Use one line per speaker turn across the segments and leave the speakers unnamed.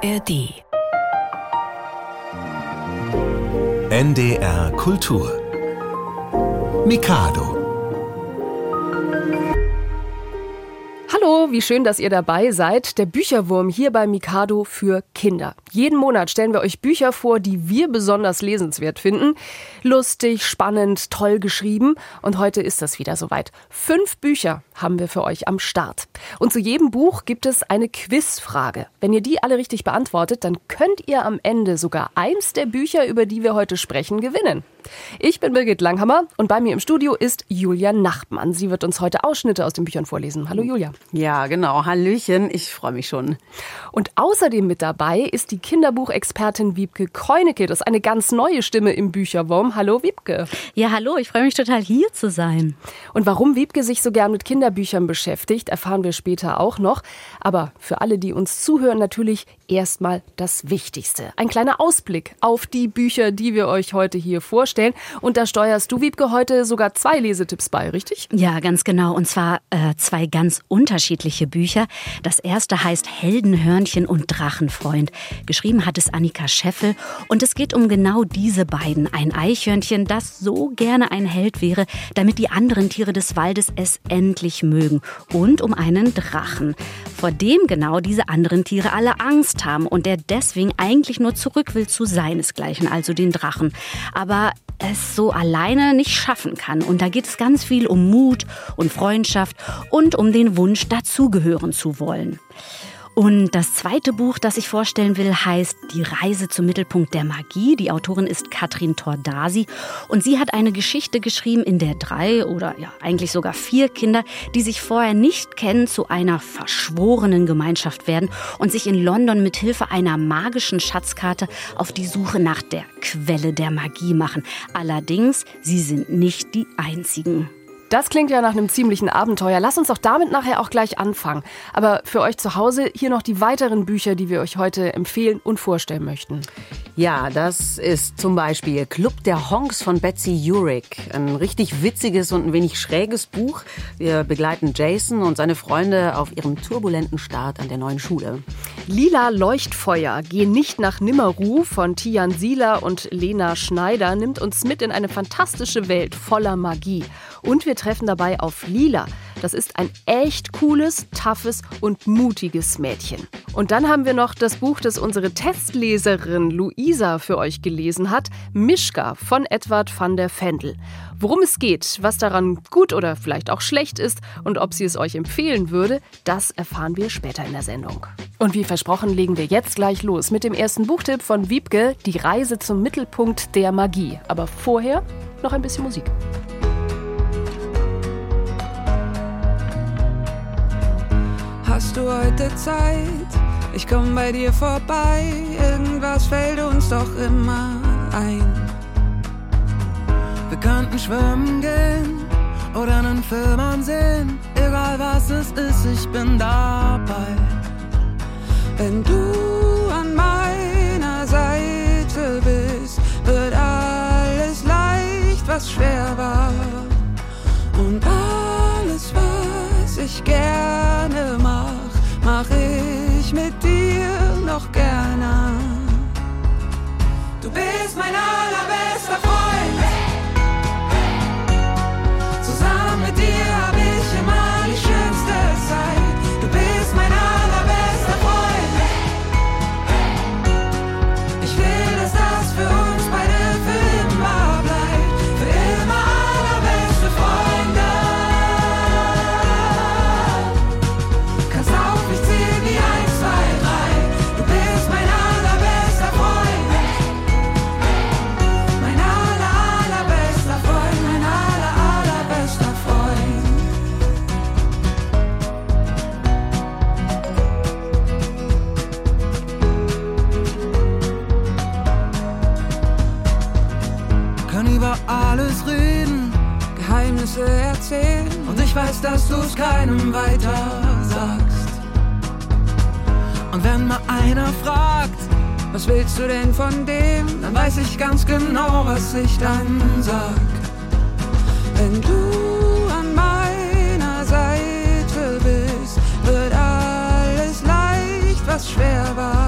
ARD.
NDR Kultur. Mikado.
Wie schön, dass ihr dabei seid. Der Bücherwurm hier bei Mikado für Kinder. Jeden Monat stellen wir euch Bücher vor, die wir besonders lesenswert finden. Lustig, spannend, toll geschrieben. Und heute ist das wieder soweit. Fünf Bücher haben wir für euch am Start. Und zu jedem Buch gibt es eine Quizfrage. Wenn ihr die alle richtig beantwortet, dann könnt ihr am Ende sogar eins der Bücher, über die wir heute sprechen, gewinnen. Ich bin Birgit Langhammer und bei mir im Studio ist Julia Nachtmann. Sie wird uns heute Ausschnitte aus den Büchern vorlesen. Hallo Julia.
Ja, genau. Hallöchen. Ich freue mich schon.
Und außerdem mit dabei ist die Kinderbuchexpertin Wiebke Keunecke. Das ist eine ganz neue Stimme im Bücherwurm. Hallo Wiebke.
Ja, hallo. Ich freue mich total hier zu sein.
Und warum Wiebke sich so gern mit Kinderbüchern beschäftigt, erfahren wir später auch noch. Aber für alle, die uns zuhören, natürlich erstmal das Wichtigste. Ein kleiner Ausblick auf die Bücher, die wir euch heute hier vorstellen. Und da steuerst du, Wiebke, heute sogar zwei Lesetipps bei, richtig?
Ja, ganz genau. Und zwar äh, zwei ganz unterschiedliche Bücher. Das erste heißt Heldenhörnchen und Drachenfreund. Geschrieben hat es Annika Scheffel. Und es geht um genau diese beiden. Ein Eichhörnchen, das so gerne ein Held wäre, damit die anderen Tiere des Waldes es endlich mögen. Und um einen Drachen, vor dem genau diese anderen Tiere alle Angst haben und der deswegen eigentlich nur zurück will zu seinesgleichen, also den Drachen. Aber es so alleine nicht schaffen kann. Und da geht es ganz viel um Mut und Freundschaft und um den Wunsch, dazugehören zu wollen. Und das zweite Buch, das ich vorstellen will, heißt Die Reise zum Mittelpunkt der Magie. Die Autorin ist Katrin Tordasi und sie hat eine Geschichte geschrieben, in der drei oder ja eigentlich sogar vier Kinder, die sich vorher nicht kennen, zu einer verschworenen Gemeinschaft werden und sich in London mit Hilfe einer magischen Schatzkarte auf die Suche nach der Quelle der Magie machen. Allerdings, sie sind nicht die einzigen.
Das klingt ja nach einem ziemlichen Abenteuer. Lass uns doch damit nachher auch gleich anfangen. Aber für euch zu Hause hier noch die weiteren Bücher, die wir euch heute empfehlen und vorstellen möchten.
Ja, das ist zum Beispiel Club der Honks von Betsy Urick. Ein richtig witziges und ein wenig schräges Buch. Wir begleiten Jason und seine Freunde auf ihrem turbulenten Start an der neuen Schule.
Lila Leuchtfeuer, geh nicht nach Nimmeruh von Tian Sieler und Lena Schneider nimmt uns mit in eine fantastische Welt voller Magie. Und wir treffen dabei auf Lila. Das ist ein echt cooles, toughes und mutiges Mädchen. Und dann haben wir noch das Buch, das unsere Testleserin Luisa für euch gelesen hat, Mischka von Edward van der Vendel. Worum es geht, was daran gut oder vielleicht auch schlecht ist und ob sie es euch empfehlen würde, das erfahren wir später in der Sendung. Und wie versprochen legen wir jetzt gleich los mit dem ersten Buchtipp von Wiebke, Die Reise zum Mittelpunkt der Magie. Aber vorher noch ein bisschen Musik.
Hast du heute Zeit? Ich komm bei dir vorbei. Irgendwas fällt uns doch immer ein. Wir könnten schwimmen gehen oder einen Film ansehen. Egal was es ist, ich bin dabei. Wenn du an meiner Seite bist, wird alles leicht, was schwer war. Und ich weiß, dass du's keinem weiter sagst. Und wenn mal einer fragt, was willst du denn von dem, dann weiß ich ganz genau, was ich dann sag. Wenn du an meiner Seite bist, wird alles leicht, was schwer war.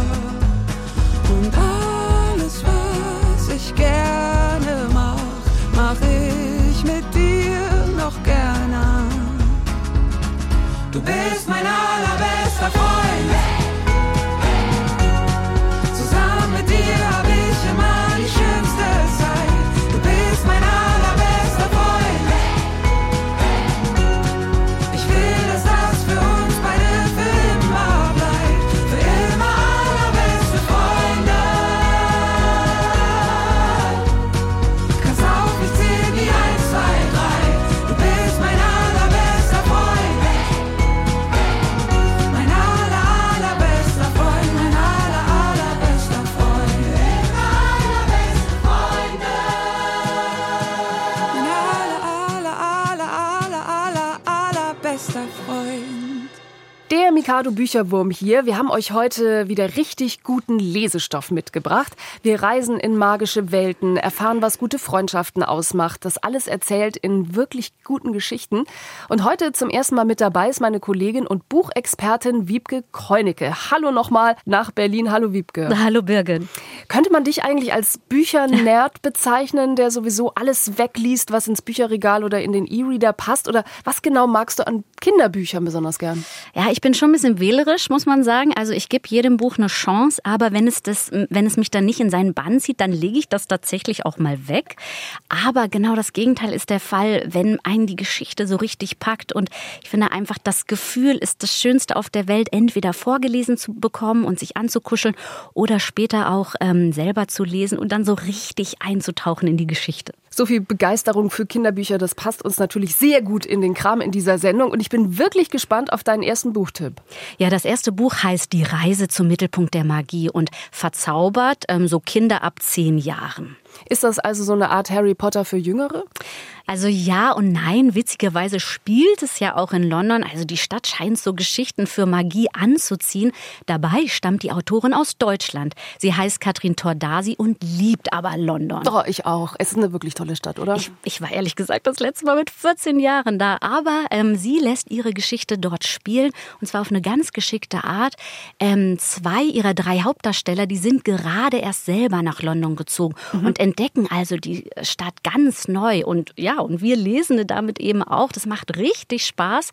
Mikado Bücherwurm hier. Wir haben euch heute wieder richtig guten Lesestoff mitgebracht. Wir reisen in magische Welten, erfahren, was gute Freundschaften ausmacht. Das alles erzählt in wirklich guten Geschichten. Und heute zum ersten Mal mit dabei ist meine Kollegin und Buchexpertin Wiebke Keunecke. Hallo nochmal nach Berlin. Hallo Wiebke.
Hallo Birgit.
Könnte man dich eigentlich als Büchernerd bezeichnen, der sowieso alles wegliest, was ins Bücherregal oder in den E-Reader passt? Oder was genau magst du an Kinderbüchern besonders gern?
Ja, ich bin schon ein bisschen wählerisch, muss man sagen. Also ich gebe jedem Buch eine Chance, aber wenn es das, wenn es mich dann nicht in seinen Bann zieht, dann lege ich das tatsächlich auch mal weg. Aber genau das Gegenteil ist der Fall, wenn einen die Geschichte so richtig packt. Und ich finde einfach, das Gefühl ist das Schönste auf der Welt, entweder vorgelesen zu bekommen und sich anzukuscheln oder später auch ähm, selber zu lesen und dann so richtig einzutauchen in die Geschichte.
So viel Begeisterung für Kinderbücher, das passt uns natürlich sehr gut in den Kram in dieser Sendung. Und ich bin wirklich gespannt auf deinen ersten Buchtipp.
Ja, das erste Buch heißt Die Reise zum Mittelpunkt der Magie und verzaubert ähm, so Kinder ab zehn Jahren.
Ist das also so eine Art Harry Potter für Jüngere?
Also ja und nein. Witzigerweise spielt es ja auch in London. Also die Stadt scheint so Geschichten für Magie anzuziehen. Dabei stammt die Autorin aus Deutschland. Sie heißt Katrin Tordasi und liebt aber London.
Doch, ich auch. Es ist eine wirklich tolle Stadt, oder?
Ich, ich war ehrlich gesagt das letzte Mal mit 14 Jahren da. Aber ähm, sie lässt ihre Geschichte dort spielen. Und zwar auf eine ganz geschickte Art. Ähm, zwei ihrer drei Hauptdarsteller, die sind gerade erst selber nach London gezogen
Mhm.
und entdecken also die Stadt ganz neu. Und ja, und wir Lesende damit eben auch. Das macht richtig Spaß.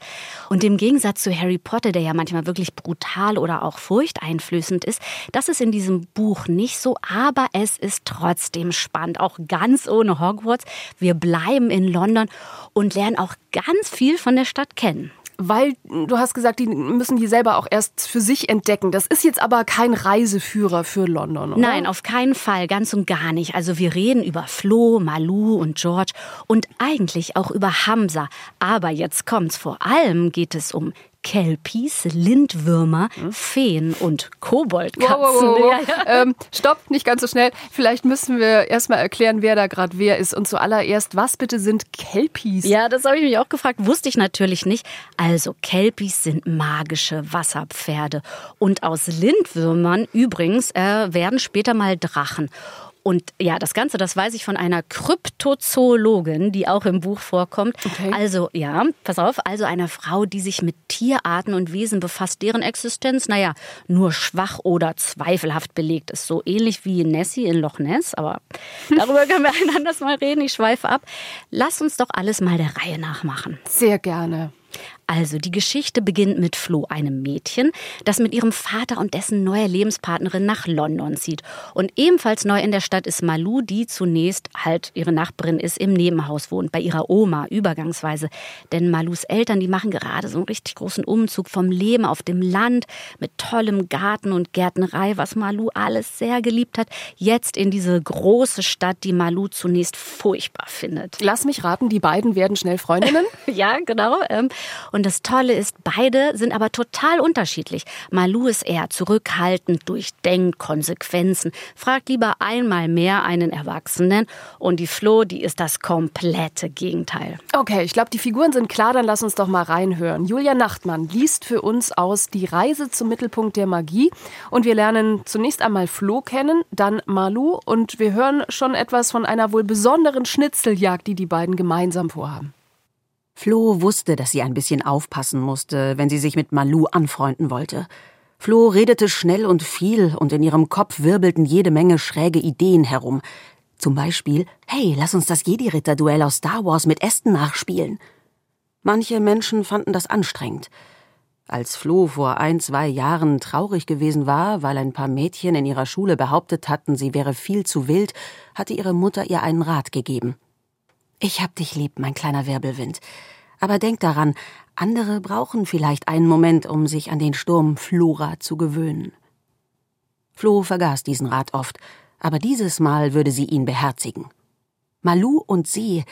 Und im Gegensatz zu Harry Potter, der ja manchmal wirklich brutal oder auch furchteinflößend ist, das ist in diesem Buch nicht so, aber es ist trotzdem spannend, auch ganz ohne Hogwarts. Wir bleiben in London und lernen auch ganz viel von der Stadt kennen.
Weil du hast gesagt, die müssen die selber auch erst für sich entdecken. Das ist jetzt aber kein Reiseführer für London, oder?
Nein, auf keinen Fall, ganz und gar nicht. Also wir reden über Flo, Malou und George und eigentlich auch über Hamza. Aber jetzt kommt's, vor allem geht es um Kelpies, Lindwürmer, Feen und Koboldkatzen.
Hm? Wow, wow, wow, wow.
Ja, ja.
Ähm, stopp, nicht ganz so schnell. Vielleicht müssen wir erstmal erklären, wer da gerade wer ist. Und zuallererst, was bitte sind Kelpies?
Ja, das habe ich mich auch gefragt, wusste ich natürlich nicht. Also, Kelpies sind magische Wasserpferde. Und aus Lindwürmern übrigens äh, werden später mal Drachen. Und ja, das Ganze, das weiß ich von einer Kryptozoologin, die auch im Buch vorkommt.
Okay.
Also, ja, pass auf, also einer Frau, die sich mit Tierarten und Wesen befasst, deren Existenz, naja, nur schwach oder zweifelhaft belegt ist. So ähnlich wie Nessie in Loch Ness, aber darüber können wir ein anderes Mal reden. Ich schweife ab. Lass uns doch alles mal der Reihe nachmachen.
Sehr gerne.
Also, die Geschichte beginnt mit Flo, einem Mädchen, das mit ihrem Vater und dessen neuer Lebenspartnerin nach London zieht. Und ebenfalls neu in der Stadt ist Malou, die zunächst halt ihre Nachbarin ist, im Nebenhaus wohnt, bei ihrer Oma, übergangsweise. Denn Malous Eltern, die machen gerade so einen richtig großen Umzug vom Leben auf dem Land mit tollem Garten und Gärtnerei, was Malou alles sehr geliebt hat, jetzt in diese große Stadt, die Malou zunächst furchtbar findet.
Lass mich raten, die beiden werden schnell Freundinnen.
Ja, genau. ähm, Und das Tolle ist, beide sind aber total unterschiedlich. Malou ist eher zurückhaltend, durchdenkt Konsequenzen, fragt lieber einmal mehr einen Erwachsenen. Und die Flo, die ist das komplette Gegenteil.
Okay, ich glaube, die Figuren sind klar, dann lass uns doch mal reinhören. Julia Nachtmann liest für uns aus Die Reise zum Mittelpunkt der Magie. Und wir lernen zunächst einmal Flo kennen, dann Malu und wir hören schon etwas von einer wohl besonderen Schnitzeljagd, die die beiden gemeinsam vorhaben.
Flo wusste, dass sie ein bisschen aufpassen musste, wenn sie sich mit Malou anfreunden wollte. Flo redete schnell und viel und in ihrem Kopf wirbelten jede Menge schräge Ideen herum. Zum Beispiel, hey, lass uns das Jedi-Ritter-Duell aus Star Wars mit Ästen nachspielen. Manche Menschen fanden das anstrengend. Als Flo vor ein, zwei Jahren traurig gewesen war, weil ein paar Mädchen in ihrer Schule behauptet hatten, sie wäre viel zu wild, hatte ihre Mutter ihr einen Rat gegeben. Ich hab dich lieb, mein kleiner Wirbelwind. Aber denk daran, andere brauchen vielleicht einen Moment, um sich an den Sturm Flora zu gewöhnen. Flo vergaß diesen Rat oft, aber dieses Mal würde sie ihn beherzigen. Malu und sie,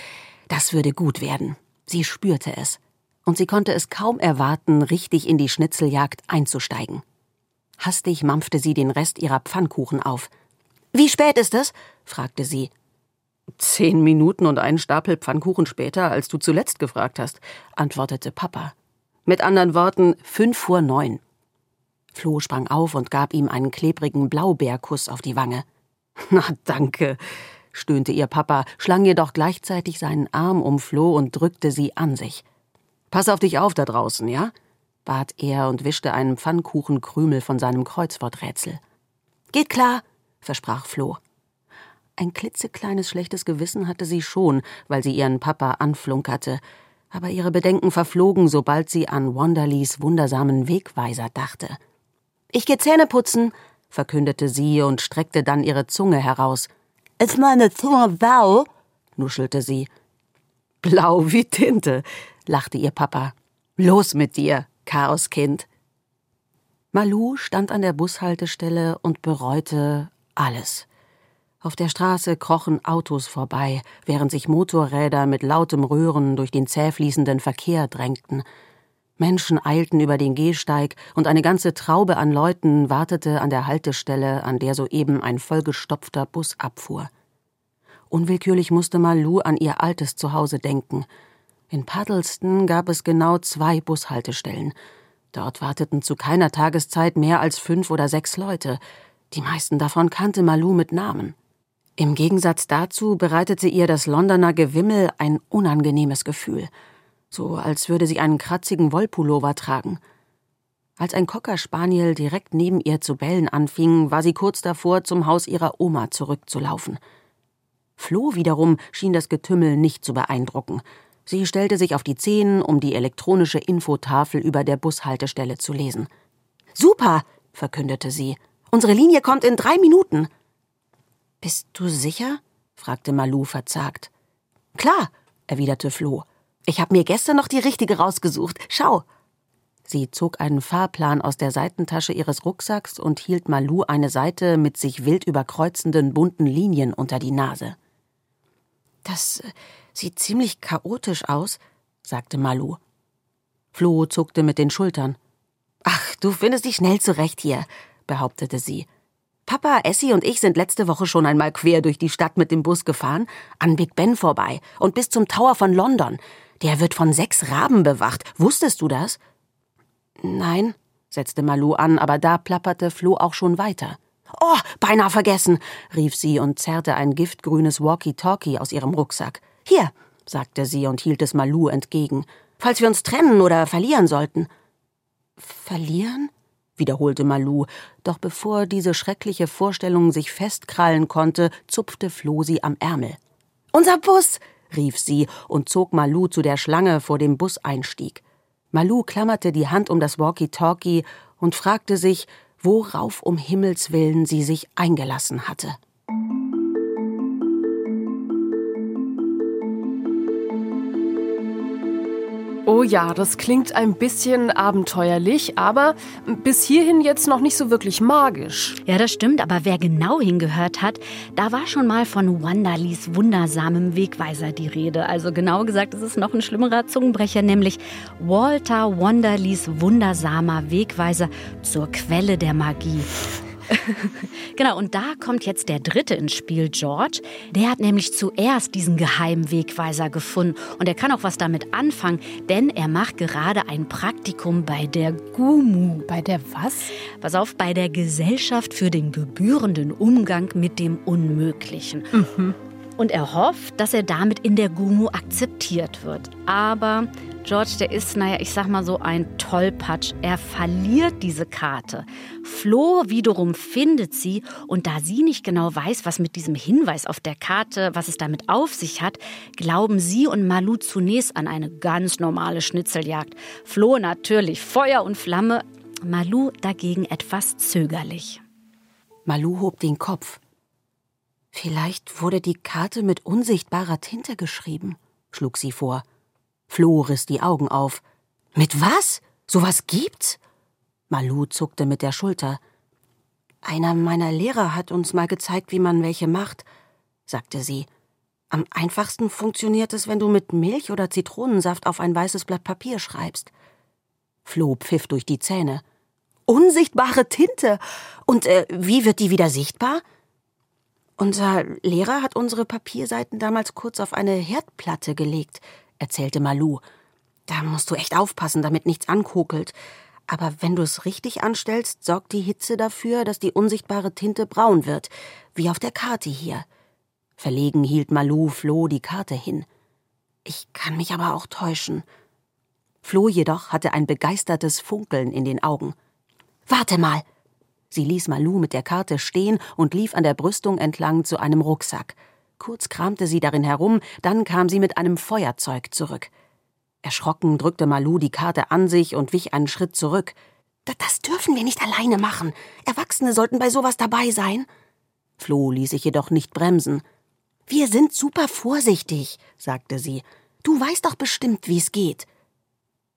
das würde gut werden. Sie spürte es. Und sie konnte es kaum erwarten, richtig in die Schnitzeljagd einzusteigen. Hastig mampfte sie den Rest ihrer Pfannkuchen auf. Wie spät ist es? fragte sie. Zehn Minuten und einen Stapel Pfannkuchen später, als du zuletzt gefragt hast, antwortete Papa. Mit anderen Worten, fünf vor neun. Flo sprang auf und gab ihm einen klebrigen Blaubeerkuss auf die Wange. Na, danke, stöhnte ihr Papa, schlang jedoch gleichzeitig seinen Arm um Flo und drückte sie an sich. Pass auf dich auf da draußen, ja? bat er und wischte einen Pfannkuchenkrümel von seinem Kreuzworträtsel. Geht klar, versprach Flo. Ein klitzekleines schlechtes Gewissen hatte sie schon, weil sie ihren Papa anflunkerte, aber ihre Bedenken verflogen, sobald sie an Wanderleys wundersamen Wegweiser dachte. Ich geh Zähne putzen, verkündete sie und streckte dann ihre Zunge heraus. Ist meine Zunge blau? nuschelte sie. Blau wie Tinte, lachte ihr Papa. Los mit dir, Chaoskind. Malu stand an der Bushaltestelle und bereute alles. Auf der Straße krochen Autos vorbei, während sich Motorräder mit lautem Röhren durch den zähfließenden Verkehr drängten. Menschen eilten über den Gehsteig und eine ganze Traube an Leuten wartete an der Haltestelle, an der soeben ein vollgestopfter Bus abfuhr. Unwillkürlich musste Malu an ihr altes Zuhause denken. In Puddleston gab es genau zwei Bushaltestellen. Dort warteten zu keiner Tageszeit mehr als fünf oder sechs Leute. Die meisten davon kannte Malu mit Namen. Im Gegensatz dazu bereitete ihr das Londoner Gewimmel ein unangenehmes Gefühl, so als würde sie einen kratzigen Wollpullover tragen. Als ein Cocker Spaniel direkt neben ihr zu bellen anfing, war sie kurz davor, zum Haus ihrer Oma zurückzulaufen. Flo wiederum schien das Getümmel nicht zu beeindrucken. Sie stellte sich auf die Zehen, um die elektronische Infotafel über der Bushaltestelle zu lesen. Super, verkündete sie. Unsere Linie kommt in drei Minuten. Bist du sicher? fragte Malu verzagt. Klar, erwiderte Flo. Ich habe mir gestern noch die richtige rausgesucht. Schau. Sie zog einen Fahrplan aus der Seitentasche ihres Rucksacks und hielt Malu eine Seite mit sich wild überkreuzenden bunten Linien unter die Nase. Das äh, sieht ziemlich chaotisch aus, sagte Malu. Flo zuckte mit den Schultern. Ach, du findest dich schnell zurecht hier, behauptete sie. Papa, Essie und ich sind letzte Woche schon einmal quer durch die Stadt mit dem Bus gefahren, an Big Ben vorbei und bis zum Tower von London. Der wird von sechs Raben bewacht. Wusstest du das? Nein, setzte Malou an, aber da plapperte Flo auch schon weiter. Oh, beinahe vergessen, rief sie und zerrte ein giftgrünes Walkie-Talkie aus ihrem Rucksack. Hier, sagte sie und hielt es Malou entgegen. Falls wir uns trennen oder verlieren sollten. Verlieren? Wiederholte Malu, doch bevor diese schreckliche Vorstellung sich festkrallen konnte, zupfte Flo sie am Ärmel. Unser Bus! rief sie und zog Malu zu der Schlange vor dem Buseinstieg. Malu klammerte die Hand um das Walkie-Talkie und fragte sich, worauf um Himmels willen sie sich eingelassen hatte.
Oh ja, das klingt ein bisschen abenteuerlich, aber bis hierhin jetzt noch nicht so wirklich magisch.
Ja, das stimmt, aber wer genau hingehört hat, da war schon mal von Wanderleys wundersamem Wegweiser die Rede. Also genau gesagt, es ist noch ein schlimmerer Zungenbrecher, nämlich Walter Wanderleys wundersamer Wegweiser zur Quelle der Magie. genau, und da kommt jetzt der Dritte ins Spiel, George. Der hat nämlich zuerst diesen geheimen Wegweiser gefunden. Und er kann auch was damit anfangen, denn er macht gerade ein Praktikum bei der GUMU.
Bei der was?
Pass auf, bei der Gesellschaft für den gebührenden Umgang mit dem Unmöglichen. Mhm. Und er hofft, dass er damit in der GUMU akzeptiert wird. Aber George, der ist, naja, ich sag mal so ein Tollpatsch. Er verliert diese Karte. Flo wiederum findet sie und da sie nicht genau weiß, was mit diesem Hinweis auf der Karte, was es damit auf sich hat, glauben sie und Malu zunächst an eine ganz normale Schnitzeljagd. Flo natürlich Feuer und Flamme, Malu dagegen etwas zögerlich.
Malu hob den Kopf. Vielleicht wurde die Karte mit unsichtbarer Tinte geschrieben, schlug sie vor. Flo riss die Augen auf. Mit was? Sowas gibt's? Malu zuckte mit der Schulter. Einer meiner Lehrer hat uns mal gezeigt, wie man welche macht, sagte sie. Am einfachsten funktioniert es, wenn du mit Milch oder Zitronensaft auf ein weißes Blatt Papier schreibst. Flo pfiff durch die Zähne. Unsichtbare Tinte. Und äh, wie wird die wieder sichtbar? Unser Lehrer hat unsere Papierseiten damals kurz auf eine Herdplatte gelegt, erzählte Malu. Da musst du echt aufpassen, damit nichts ankokelt. Aber wenn du es richtig anstellst, sorgt die Hitze dafür, dass die unsichtbare Tinte braun wird, wie auf der Karte hier. Verlegen hielt Malu Flo die Karte hin. Ich kann mich aber auch täuschen. Flo jedoch hatte ein begeistertes Funkeln in den Augen. Warte mal, Sie ließ Malu mit der Karte stehen und lief an der Brüstung entlang zu einem Rucksack. Kurz kramte sie darin herum, dann kam sie mit einem Feuerzeug zurück. Erschrocken drückte Malu die Karte an sich und wich einen Schritt zurück. Das dürfen wir nicht alleine machen. Erwachsene sollten bei sowas dabei sein. Flo ließ sich jedoch nicht bremsen. Wir sind super vorsichtig, sagte sie. Du weißt doch bestimmt, wie es geht.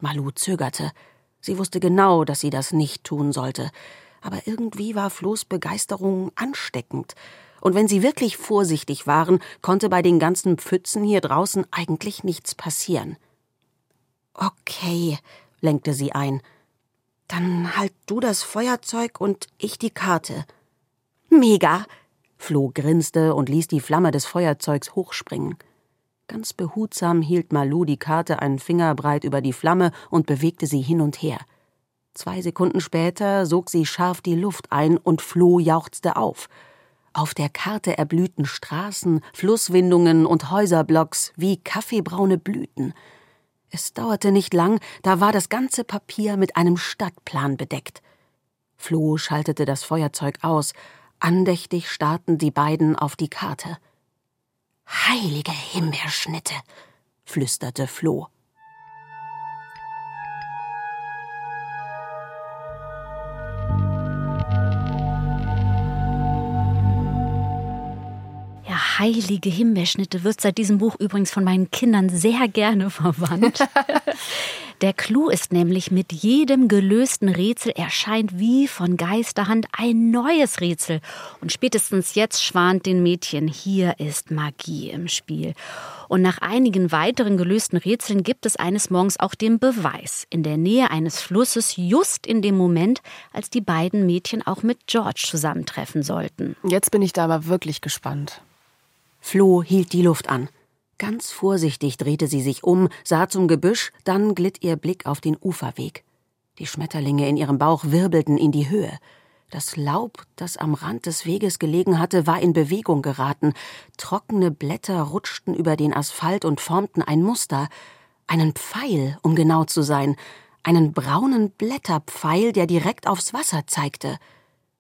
Malu zögerte. Sie wusste genau, dass sie das nicht tun sollte aber irgendwie war Flo's Begeisterung ansteckend. Und wenn sie wirklich vorsichtig waren, konnte bei den ganzen Pfützen hier draußen eigentlich nichts passieren. Okay, lenkte sie ein. Dann halt du das Feuerzeug und ich die Karte. Mega! Flo grinste und ließ die Flamme des Feuerzeugs hochspringen. Ganz behutsam hielt Malu die Karte einen Finger breit über die Flamme und bewegte sie hin und her. Zwei Sekunden später sog sie scharf die Luft ein und Floh jauchzte auf. Auf der Karte erblühten Straßen, Flusswindungen und Häuserblocks wie kaffeebraune Blüten. Es dauerte nicht lang, da war das ganze Papier mit einem Stadtplan bedeckt. Floh schaltete das Feuerzeug aus. Andächtig starrten die beiden auf die Karte. Heilige Himbeerschnitte, flüsterte Floh.
Heilige Himbeerschnitte wird seit diesem Buch übrigens von meinen Kindern sehr gerne verwandt. Der Clou ist nämlich, mit jedem gelösten Rätsel erscheint wie von Geisterhand ein neues Rätsel. Und spätestens jetzt schwant den Mädchen, hier ist Magie im Spiel. Und nach einigen weiteren gelösten Rätseln gibt es eines Morgens auch den Beweis. In der Nähe eines Flusses, just in dem Moment, als die beiden Mädchen auch mit George zusammentreffen sollten.
Jetzt bin ich da aber wirklich gespannt.
Flo hielt die Luft an. Ganz vorsichtig drehte sie sich um, sah zum Gebüsch, dann glitt ihr Blick auf den Uferweg. Die Schmetterlinge in ihrem Bauch wirbelten in die Höhe. Das Laub, das am Rand des Weges gelegen hatte, war in Bewegung geraten. Trockene Blätter rutschten über den Asphalt und formten ein Muster. Einen Pfeil, um genau zu sein. Einen braunen Blätterpfeil, der direkt aufs Wasser zeigte.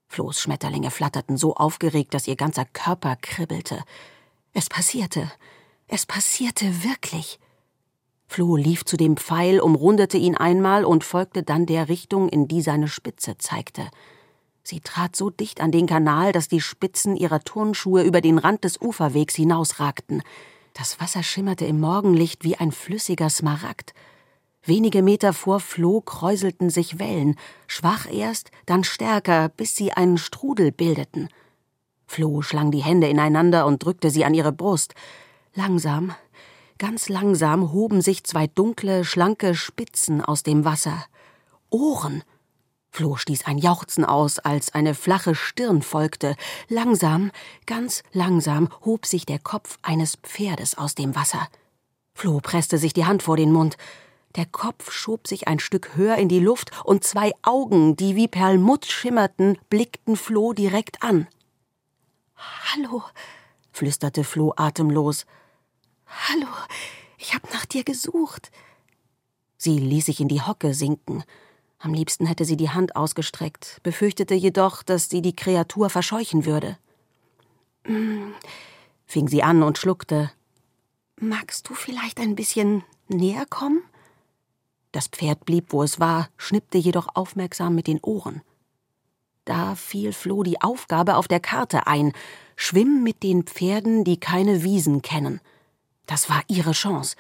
Flo's Schmetterlinge flatterten so aufgeregt, dass ihr ganzer Körper kribbelte. Es passierte. Es passierte wirklich. Flo lief zu dem Pfeil, umrundete ihn einmal und folgte dann der Richtung, in die seine Spitze zeigte. Sie trat so dicht an den Kanal, dass die Spitzen ihrer Turnschuhe über den Rand des Uferwegs hinausragten. Das Wasser schimmerte im Morgenlicht wie ein flüssiger Smaragd. Wenige Meter vor Flo kräuselten sich Wellen, schwach erst, dann stärker, bis sie einen Strudel bildeten. Flo schlang die Hände ineinander und drückte sie an ihre Brust. Langsam, ganz langsam hoben sich zwei dunkle, schlanke Spitzen aus dem Wasser. Ohren. Flo stieß ein Jauchzen aus, als eine flache Stirn folgte. Langsam, ganz langsam hob sich der Kopf eines Pferdes aus dem Wasser. Flo presste sich die Hand vor den Mund. Der Kopf schob sich ein Stück höher in die Luft und zwei Augen, die wie Perlmutt schimmerten, blickten Flo direkt an. Hallo, flüsterte Flo atemlos. Hallo, ich hab nach dir gesucht. Sie ließ sich in die Hocke sinken. Am liebsten hätte sie die Hand ausgestreckt, befürchtete jedoch, dass sie die Kreatur verscheuchen würde. Hm, fing sie an und schluckte. Magst du vielleicht ein bisschen näher kommen? Das Pferd blieb, wo es war, schnippte jedoch aufmerksam mit den Ohren. Da fiel Flo die Aufgabe auf der Karte ein: Schwimm mit den Pferden, die keine Wiesen kennen. Das war ihre Chance.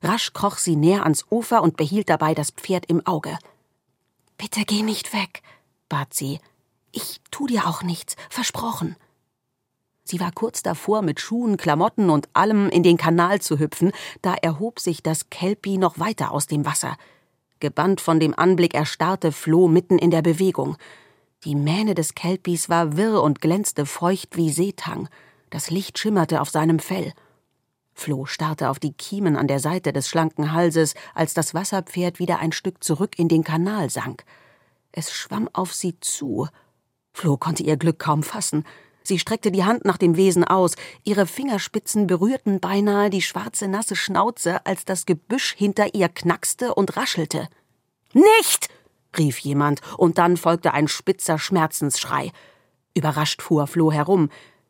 Rasch kroch sie näher ans Ufer und behielt dabei das Pferd im Auge. Bitte geh nicht weg, bat sie. Ich tu dir auch nichts, versprochen. Sie war kurz davor, mit Schuhen, Klamotten und allem in den Kanal zu hüpfen, da erhob sich das Kelpie noch weiter aus dem Wasser. Gebannt von dem Anblick erstarrte Floh mitten in der Bewegung. Die Mähne des Kelpies war wirr und glänzte feucht wie Seetang. Das Licht schimmerte auf seinem Fell. Floh starrte auf die Kiemen an der Seite des schlanken Halses, als das Wasserpferd wieder ein Stück zurück in den Kanal sank. Es schwamm auf sie zu. Floh konnte ihr Glück kaum fassen. Sie streckte die Hand nach dem Wesen aus, ihre Fingerspitzen berührten beinahe die schwarze nasse Schnauze, als das Gebüsch hinter ihr knackste und raschelte. Nicht! Rief jemand, und dann folgte ein spitzer Schmerzensschrei. Überrascht fuhr Floh herum.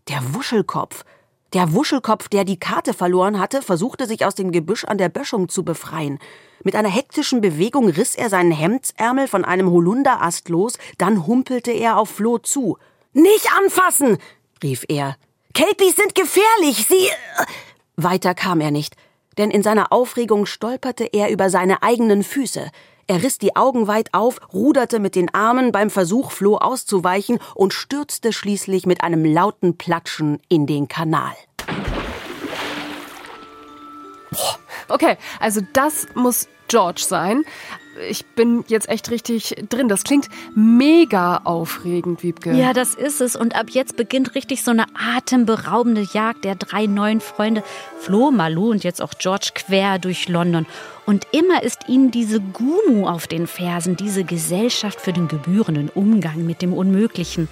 Der Wuschelkopf. Der Wuschelkopf, der die Karte verloren hatte, versuchte sich aus dem Gebüsch an der Böschung zu befreien. Mit einer hektischen Bewegung riss er seinen Hemdsärmel von einem Holunderast los, dann humpelte er auf Floh zu. Nicht anfassen! rief er. Kelpies sind gefährlich! Sie. Äh, weiter kam er nicht, denn in seiner Aufregung stolperte er über seine eigenen Füße. Er riss die Augen weit auf, ruderte mit den Armen beim Versuch, Floh auszuweichen und stürzte schließlich mit einem lauten Platschen in den Kanal.
Okay, also das muss George sein ich bin jetzt echt richtig drin. Das klingt mega aufregend, Wiebke.
Ja, das ist es. Und ab jetzt beginnt richtig so eine atemberaubende Jagd der drei neuen Freunde. Flo, Malu und jetzt auch George quer durch London. Und immer ist ihnen diese Gumu auf den Fersen, diese Gesellschaft für den gebührenden Umgang mit dem Unmöglichen.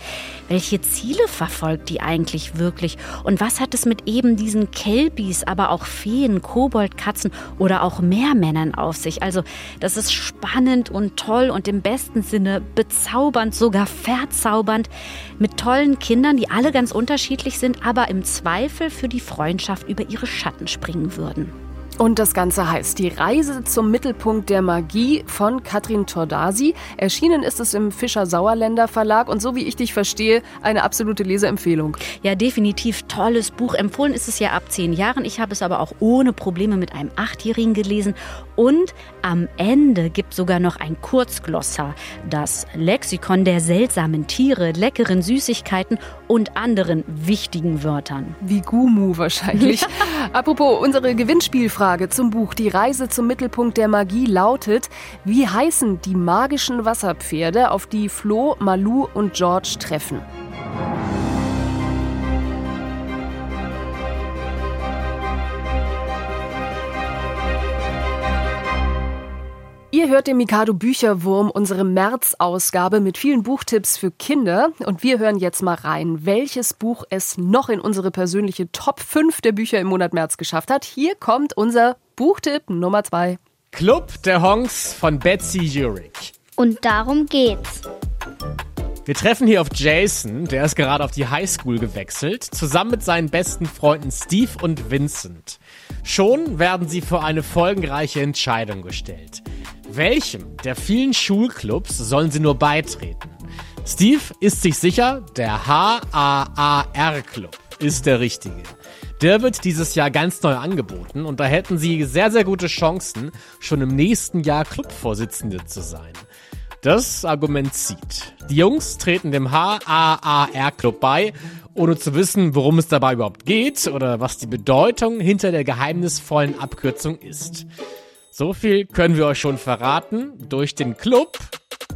Welche Ziele verfolgt die eigentlich wirklich? Und was hat es mit eben diesen Kelpies, aber auch Feen, Koboldkatzen oder auch Meermännern auf sich? Also, das ist spannend und toll und im besten Sinne bezaubernd, sogar verzaubernd, mit tollen Kindern, die alle ganz unterschiedlich sind, aber im Zweifel für die Freundschaft über ihre Schatten springen würden.
Und das Ganze heißt Die Reise zum Mittelpunkt der Magie von Katrin Tordasi. Erschienen ist es im Fischer Sauerländer Verlag und so wie ich dich verstehe, eine absolute Leseempfehlung.
Ja, definitiv tolles Buch. Empfohlen ist es ja ab zehn Jahren. Ich habe es aber auch ohne Probleme mit einem Achtjährigen gelesen. Und am Ende gibt sogar noch ein Kurzglossar, das Lexikon der seltsamen Tiere, leckeren Süßigkeiten und anderen wichtigen Wörtern.
Wie Gumu wahrscheinlich. Apropos, unsere Gewinnspielfrage Frage zum Buch Die Reise zum Mittelpunkt der Magie lautet, wie heißen die magischen Wasserpferde, auf die Flo, Malu und George treffen? Ihr hört den Mikado Bücherwurm, unsere März-Ausgabe mit vielen Buchtipps für Kinder. Und wir hören jetzt mal rein, welches Buch es noch in unsere persönliche Top 5 der Bücher im Monat März geschafft hat. Hier kommt unser Buchtipp Nummer 2.
Club der Honks von Betsy Jurek.
Und darum geht's.
Wir treffen hier auf Jason, der ist gerade auf die Highschool gewechselt, zusammen mit seinen besten Freunden Steve und Vincent. Schon werden sie vor eine folgenreiche Entscheidung gestellt. Welchem der vielen Schulclubs sollen sie nur beitreten? Steve ist sich sicher, der HAAR-Club ist der richtige. Der wird dieses Jahr ganz neu angeboten und da hätten sie sehr, sehr gute Chancen, schon im nächsten Jahr Clubvorsitzende zu sein. Das Argument zieht. Die Jungs treten dem HAAR-Club bei, ohne zu wissen, worum es dabei überhaupt geht oder was die Bedeutung hinter der geheimnisvollen Abkürzung ist. So viel können wir euch schon verraten. Durch den Club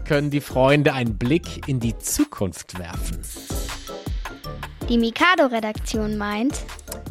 können die Freunde einen Blick in die Zukunft werfen.
Die Mikado-Redaktion meint,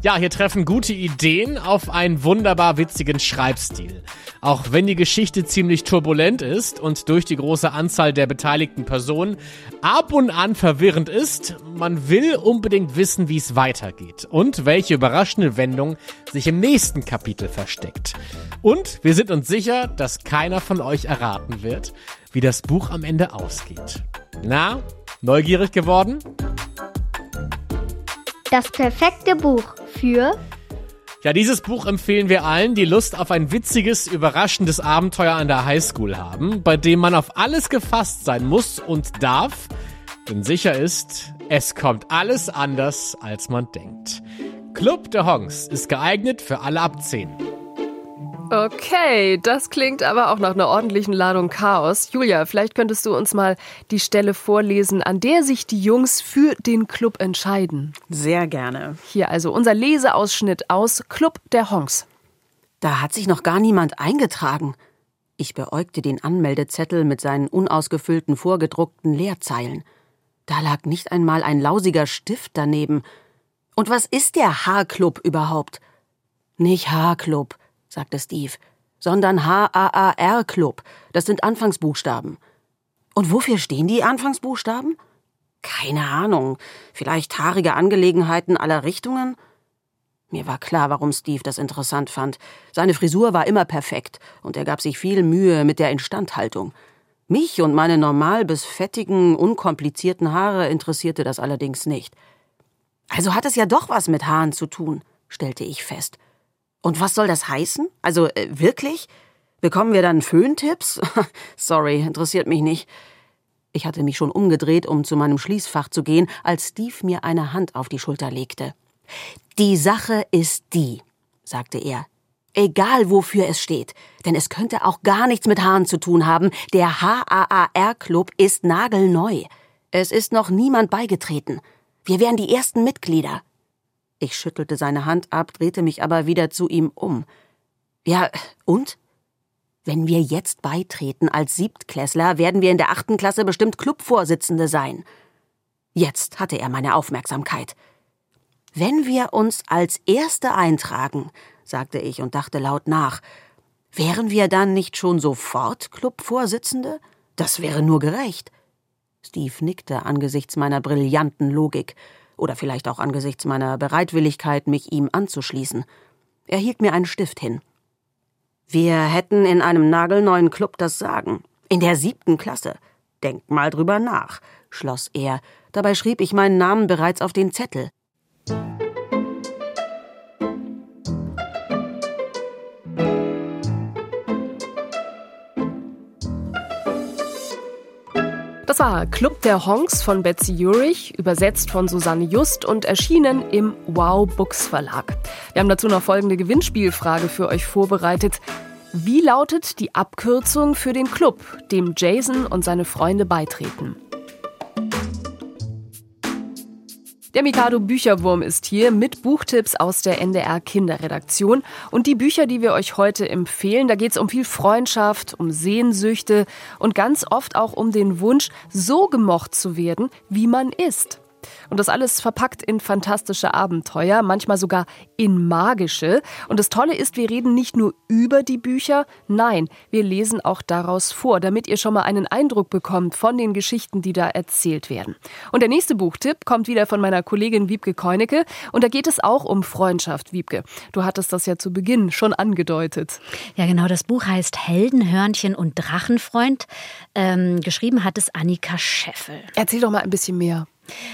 Ja, hier treffen gute Ideen auf einen wunderbar witzigen Schreibstil. Auch wenn die Geschichte ziemlich turbulent ist und durch die große Anzahl der beteiligten Personen ab und an verwirrend ist, man will unbedingt wissen, wie es weitergeht und welche überraschende Wendung sich im nächsten Kapitel versteckt. Und wir sind uns sicher, dass keiner von euch erraten wird, wie das Buch am Ende ausgeht. Na, neugierig geworden?
Das perfekte Buch für
ja, dieses Buch empfehlen wir allen, die Lust auf ein witziges, überraschendes Abenteuer an der Highschool haben, bei dem man auf alles gefasst sein muss und darf, denn sicher ist, es kommt alles anders, als man denkt. Club de Hongs ist geeignet für alle ab 10.
Okay, das klingt aber auch nach einer ordentlichen Ladung Chaos. Julia, vielleicht könntest du uns mal die Stelle vorlesen, an der sich die Jungs für den Club entscheiden.
Sehr gerne.
Hier also unser Leseausschnitt aus Club der Honks.
Da hat sich noch gar niemand eingetragen. Ich beäugte den Anmeldezettel mit seinen unausgefüllten vorgedruckten Leerzeilen. Da lag nicht einmal ein lausiger Stift daneben. Und was ist der H-Club überhaupt? Nicht H-Club sagte Steve, sondern H-A-A-R-Club. Das sind Anfangsbuchstaben. Und wofür stehen die Anfangsbuchstaben? Keine Ahnung. Vielleicht haarige Angelegenheiten aller Richtungen? Mir war klar, warum Steve das interessant fand. Seine Frisur war immer perfekt und er gab sich viel Mühe mit der Instandhaltung. Mich und meine normal bis fettigen, unkomplizierten Haare interessierte das allerdings nicht. Also hat es ja doch was mit Haaren zu tun, stellte ich fest. Und was soll das heißen? Also äh, wirklich? Bekommen wir dann Föhntipps? Sorry, interessiert mich nicht. Ich hatte mich schon umgedreht, um zu meinem Schließfach zu gehen, als Steve mir eine Hand auf die Schulter legte. Die Sache ist die, sagte er. Egal wofür es steht, denn es könnte auch gar nichts mit Haaren zu tun haben. Der HAAR-Club ist nagelneu. Es ist noch niemand beigetreten. Wir wären die ersten Mitglieder. Ich schüttelte seine Hand ab, drehte mich aber wieder zu ihm um. Ja, und? Wenn wir jetzt beitreten als Siebtklässler, werden wir in der achten Klasse bestimmt Clubvorsitzende sein. Jetzt hatte er meine Aufmerksamkeit. Wenn wir uns als Erste eintragen, sagte ich und dachte laut nach, wären wir dann nicht schon sofort Clubvorsitzende? Das wäre nur gerecht. Steve nickte angesichts meiner brillanten Logik oder vielleicht auch angesichts meiner Bereitwilligkeit, mich ihm anzuschließen. Er hielt mir einen Stift hin. Wir hätten in einem nagelneuen Club das Sagen. In der siebten Klasse. Denk mal drüber nach, schloss er. Dabei schrieb ich meinen Namen bereits auf den Zettel.
Das war Club der Honks von Betsy Jurich, übersetzt von Susanne Just und erschienen im Wow Books Verlag. Wir haben dazu noch folgende Gewinnspielfrage für euch vorbereitet. Wie lautet die Abkürzung für den Club, dem Jason und seine Freunde beitreten? Der Mikado Bücherwurm ist hier mit Buchtipps aus der NDR Kinderredaktion. Und die Bücher, die wir euch heute empfehlen, da geht es um viel Freundschaft, um Sehnsüchte und ganz oft auch um den Wunsch, so gemocht zu werden, wie man ist. Und das alles verpackt in fantastische Abenteuer, manchmal sogar in magische. Und das Tolle ist, wir reden nicht nur über die Bücher, nein, wir lesen auch daraus vor, damit ihr schon mal einen Eindruck bekommt von den Geschichten, die da erzählt werden. Und der nächste Buchtipp kommt wieder von meiner Kollegin Wiebke Keunecke. Und da geht es auch um Freundschaft, Wiebke. Du hattest das ja zu Beginn schon angedeutet.
Ja, genau. Das Buch heißt Heldenhörnchen und Drachenfreund. Ähm, geschrieben hat es Annika Scheffel.
Erzähl doch mal ein bisschen mehr.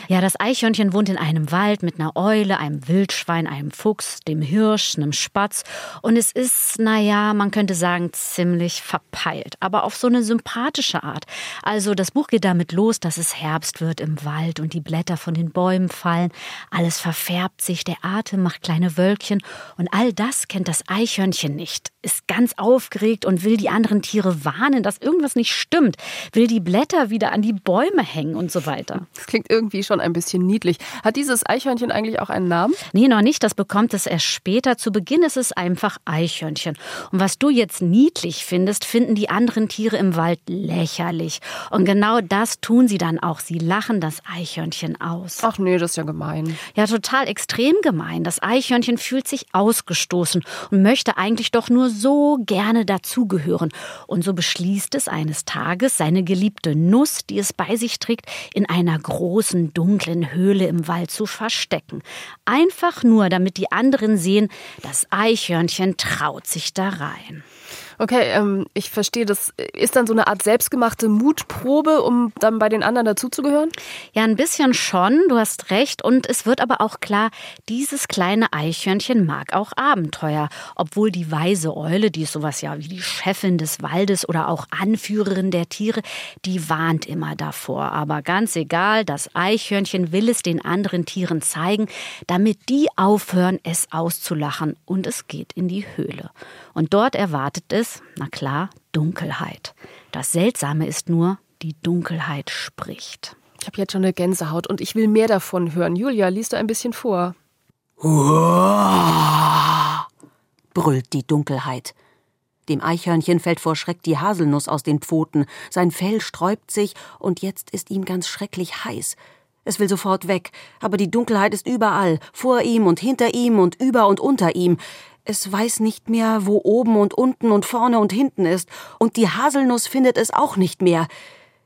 Ja, das Eichhörnchen wohnt in einem Wald mit einer Eule, einem Wildschwein, einem Fuchs, dem Hirsch, einem Spatz. Und es ist, naja, man könnte sagen, ziemlich verpeilt, aber auf so eine sympathische Art. Also das Buch geht damit los, dass es Herbst wird im Wald und die Blätter von den Bäumen fallen. Alles verfärbt sich, der Atem macht kleine Wölkchen. Und all das kennt das Eichhörnchen nicht. Ist ganz aufgeregt und will die anderen Tiere warnen, dass irgendwas nicht stimmt. Will die Blätter wieder an die Bäume hängen und so weiter.
Das klingt irgendwie schon ein bisschen niedlich. Hat dieses Eichhörnchen eigentlich auch einen Namen?
Nee, noch nicht. Das bekommt es erst später. Zu Beginn ist es einfach Eichhörnchen. Und was du jetzt niedlich findest, finden die anderen Tiere im Wald lächerlich. Und genau das tun sie dann auch. Sie lachen das Eichhörnchen aus.
Ach nee, das ist ja gemein.
Ja, total extrem gemein. Das Eichhörnchen fühlt sich ausgestoßen und möchte eigentlich doch nur so gerne dazugehören. Und so beschließt es eines Tages, seine geliebte Nuss, die es bei sich trägt, in einer großen, dunklen Höhle im Wald zu verstecken. Einfach nur, damit die anderen sehen, das Eichhörnchen traut sich da rein.
Okay, ähm, ich verstehe, das ist dann so eine Art selbstgemachte Mutprobe, um dann bei den anderen dazuzugehören?
Ja, ein bisschen schon, du hast recht. Und es wird aber auch klar, dieses kleine Eichhörnchen mag auch Abenteuer. Obwohl die weise Eule, die ist sowas ja wie die Chefin des Waldes oder auch Anführerin der Tiere, die warnt immer davor. Aber ganz egal, das Eichhörnchen will es den anderen Tieren zeigen, damit die aufhören, es auszulachen. Und es geht in die Höhle. Und dort erwartet es, na klar, Dunkelheit. Das Seltsame ist nur, die Dunkelheit spricht.
Ich habe jetzt schon eine Gänsehaut und ich will mehr davon hören. Julia, liest du ein bisschen vor.
brüllt die Dunkelheit. Dem Eichhörnchen fällt vor Schreck die Haselnuss aus den Pfoten, sein Fell sträubt sich, und jetzt ist ihm ganz schrecklich heiß. Es will sofort weg, aber die Dunkelheit ist überall, vor ihm und hinter ihm und über und unter ihm. Es weiß nicht mehr, wo oben und unten und vorne und hinten ist, und die Haselnuss findet es auch nicht mehr.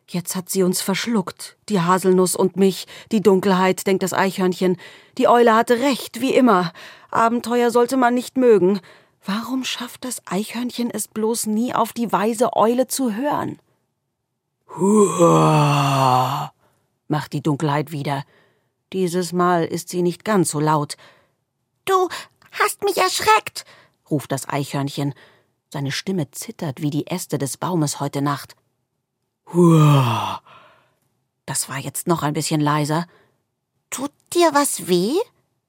Jetzt hat sie uns verschluckt, die Haselnuss und mich, die Dunkelheit, denkt das Eichhörnchen. Die Eule hatte recht, wie immer. Abenteuer sollte man nicht mögen. Warum schafft das Eichhörnchen es bloß nie auf die weise Eule zu hören? Huah, macht die Dunkelheit wieder. Dieses Mal ist sie nicht ganz so laut. Du hast mich erschreckt, ruft das Eichhörnchen. Seine Stimme zittert wie die Äste des Baumes heute Nacht. Huah. Das war jetzt noch ein bisschen leiser. Tut dir was weh?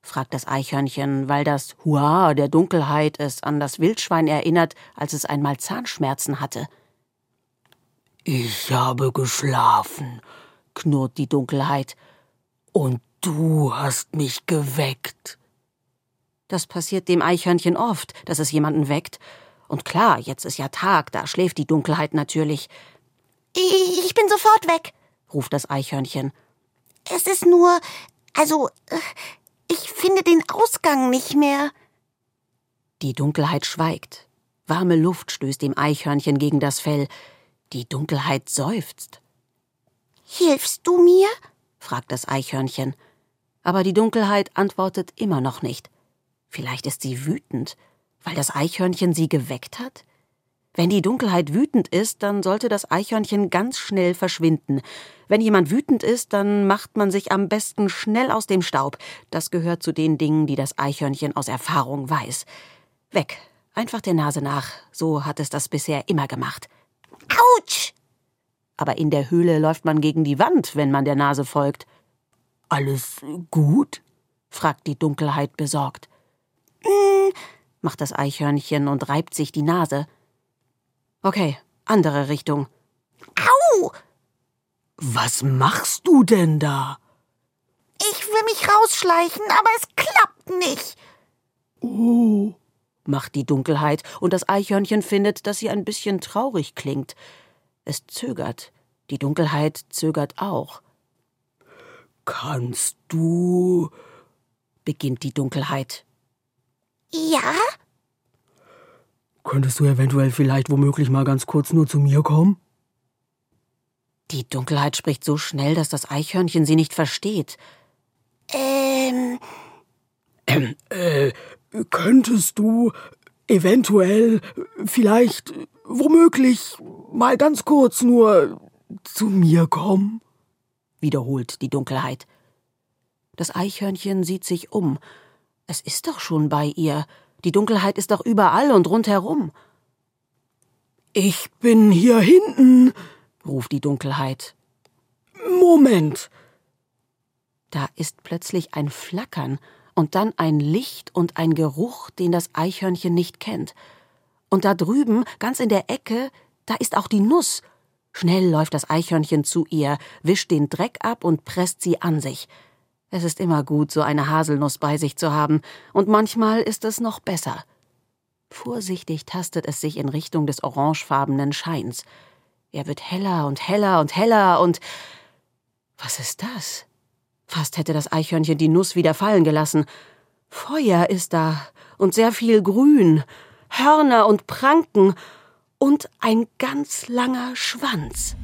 fragt das Eichhörnchen, weil das Hua der Dunkelheit es an das Wildschwein erinnert, als es einmal Zahnschmerzen hatte. Ich habe geschlafen, knurrt die Dunkelheit, und du hast mich geweckt. Das passiert dem Eichhörnchen oft, dass es jemanden weckt. Und klar, jetzt ist ja Tag, da schläft die Dunkelheit natürlich. Ich bin sofort weg, ruft das Eichhörnchen. Es ist nur, also, ich finde den Ausgang nicht mehr. Die Dunkelheit schweigt. Warme Luft stößt dem Eichhörnchen gegen das Fell. Die Dunkelheit seufzt. Hilfst du mir? fragt das Eichhörnchen. Aber die Dunkelheit antwortet immer noch nicht. Vielleicht ist sie wütend, weil das Eichhörnchen sie geweckt hat? Wenn die Dunkelheit wütend ist, dann sollte das Eichhörnchen ganz schnell verschwinden. Wenn jemand wütend ist, dann macht man sich am besten schnell aus dem Staub. Das gehört zu den Dingen, die das Eichhörnchen aus Erfahrung weiß. Weg, einfach der Nase nach. So hat es das bisher immer gemacht. Autsch! Aber in der Höhle läuft man gegen die Wand, wenn man der Nase folgt. Alles gut? fragt die Dunkelheit besorgt. Macht das Eichhörnchen und reibt sich die Nase. Okay, andere Richtung. Au! Was machst du denn da? Ich will mich rausschleichen, aber es klappt nicht. Oh, macht die Dunkelheit, und das Eichhörnchen findet, dass sie ein bisschen traurig klingt. Es zögert. Die Dunkelheit zögert auch. Kannst du? beginnt die Dunkelheit. Ja? Könntest du eventuell vielleicht womöglich mal ganz kurz nur zu mir kommen? Die Dunkelheit spricht so schnell, dass das Eichhörnchen sie nicht versteht. Ähm. Ähm, äh, könntest du eventuell, vielleicht, womöglich, mal ganz kurz nur zu mir kommen? wiederholt die Dunkelheit. Das Eichhörnchen sieht sich um es ist doch schon bei ihr. Die Dunkelheit ist doch überall und rundherum. Ich bin hier hinten, ruft die Dunkelheit. Moment. Da ist plötzlich ein Flackern und dann ein Licht und ein Geruch, den das Eichhörnchen nicht kennt. Und da drüben, ganz in der Ecke, da ist auch die Nuss. Schnell läuft das Eichhörnchen zu ihr, wischt den Dreck ab und presst sie an sich. Es ist immer gut, so eine Haselnuss bei sich zu haben, und manchmal ist es noch besser. Vorsichtig tastet es sich in Richtung des orangefarbenen Scheins. Er wird heller und heller und heller und. Was ist das? Fast hätte das Eichhörnchen die Nuss wieder fallen gelassen. Feuer ist da und sehr viel Grün, Hörner und Pranken und ein ganz langer Schwanz.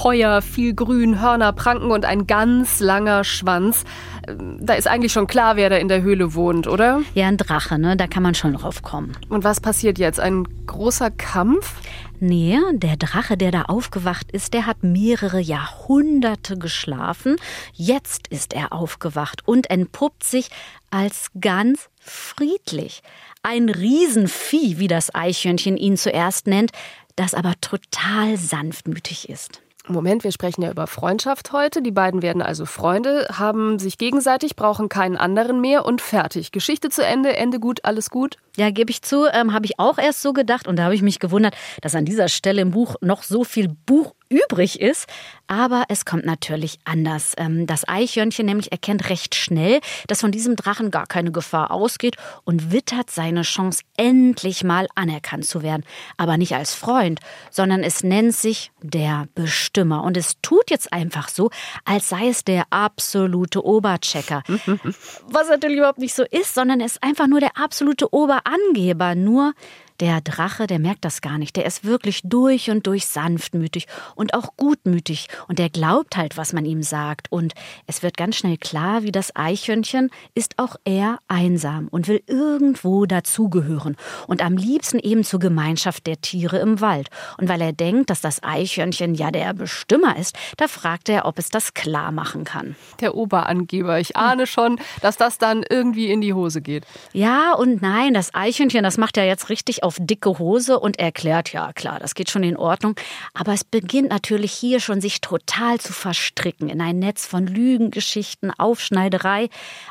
Feuer, viel Grün, Hörner, Pranken und ein ganz langer Schwanz. Ähm, da ist eigentlich schon klar, wer da in der Höhle wohnt, oder?
Ja, ein Drache, ne? Da kann man schon drauf kommen.
Und was passiert jetzt? Ein großer Kampf?
Nee, der Drache, der da aufgewacht ist, der hat mehrere Jahrhunderte geschlafen. Jetzt ist er aufgewacht und entpuppt sich als ganz friedlich. Ein Riesenvieh, wie das Eichhörnchen ihn zuerst nennt, das aber total sanftmütig ist.
Moment, wir sprechen ja über Freundschaft heute. Die beiden werden also Freunde, haben sich gegenseitig, brauchen keinen anderen mehr und fertig. Geschichte zu Ende, Ende gut, alles gut.
Ja, gebe ich zu, ähm, habe ich auch erst so gedacht und da habe ich mich gewundert, dass an dieser Stelle im Buch noch so viel Buch übrig ist. Aber es kommt natürlich anders. Ähm, das Eichhörnchen nämlich erkennt recht schnell, dass von diesem Drachen gar keine Gefahr ausgeht und wittert seine Chance, endlich mal anerkannt zu werden. Aber nicht als Freund, sondern es nennt sich der Bestimmer. Und es tut jetzt einfach so, als sei es der absolute Oberchecker. Was natürlich überhaupt nicht so ist, sondern es ist einfach nur der absolute Oberangeber. Nur der Drache, der merkt das gar nicht. Der ist wirklich durch und durch sanftmütig und auch gutmütig. Und der glaubt halt, was man ihm sagt. Und es wird ganz schnell klar, wie das Eichhörnchen ist auch er einsam und will irgendwo dazugehören. Und am liebsten eben zur Gemeinschaft der Tiere im Wald. Und weil er denkt, dass das Eichhörnchen ja der Bestimmer ist, da fragt er, ob es das klar machen kann.
Der Oberangeber. Ich ahne schon, dass das dann irgendwie in die Hose geht.
Ja und nein, das Eichhörnchen, das macht ja jetzt richtig auf auf dicke Hose und erklärt, ja klar, das geht schon in Ordnung. Aber es beginnt natürlich hier schon sich total zu verstricken in ein Netz von Lügen, Geschichten, Aufschneiderei.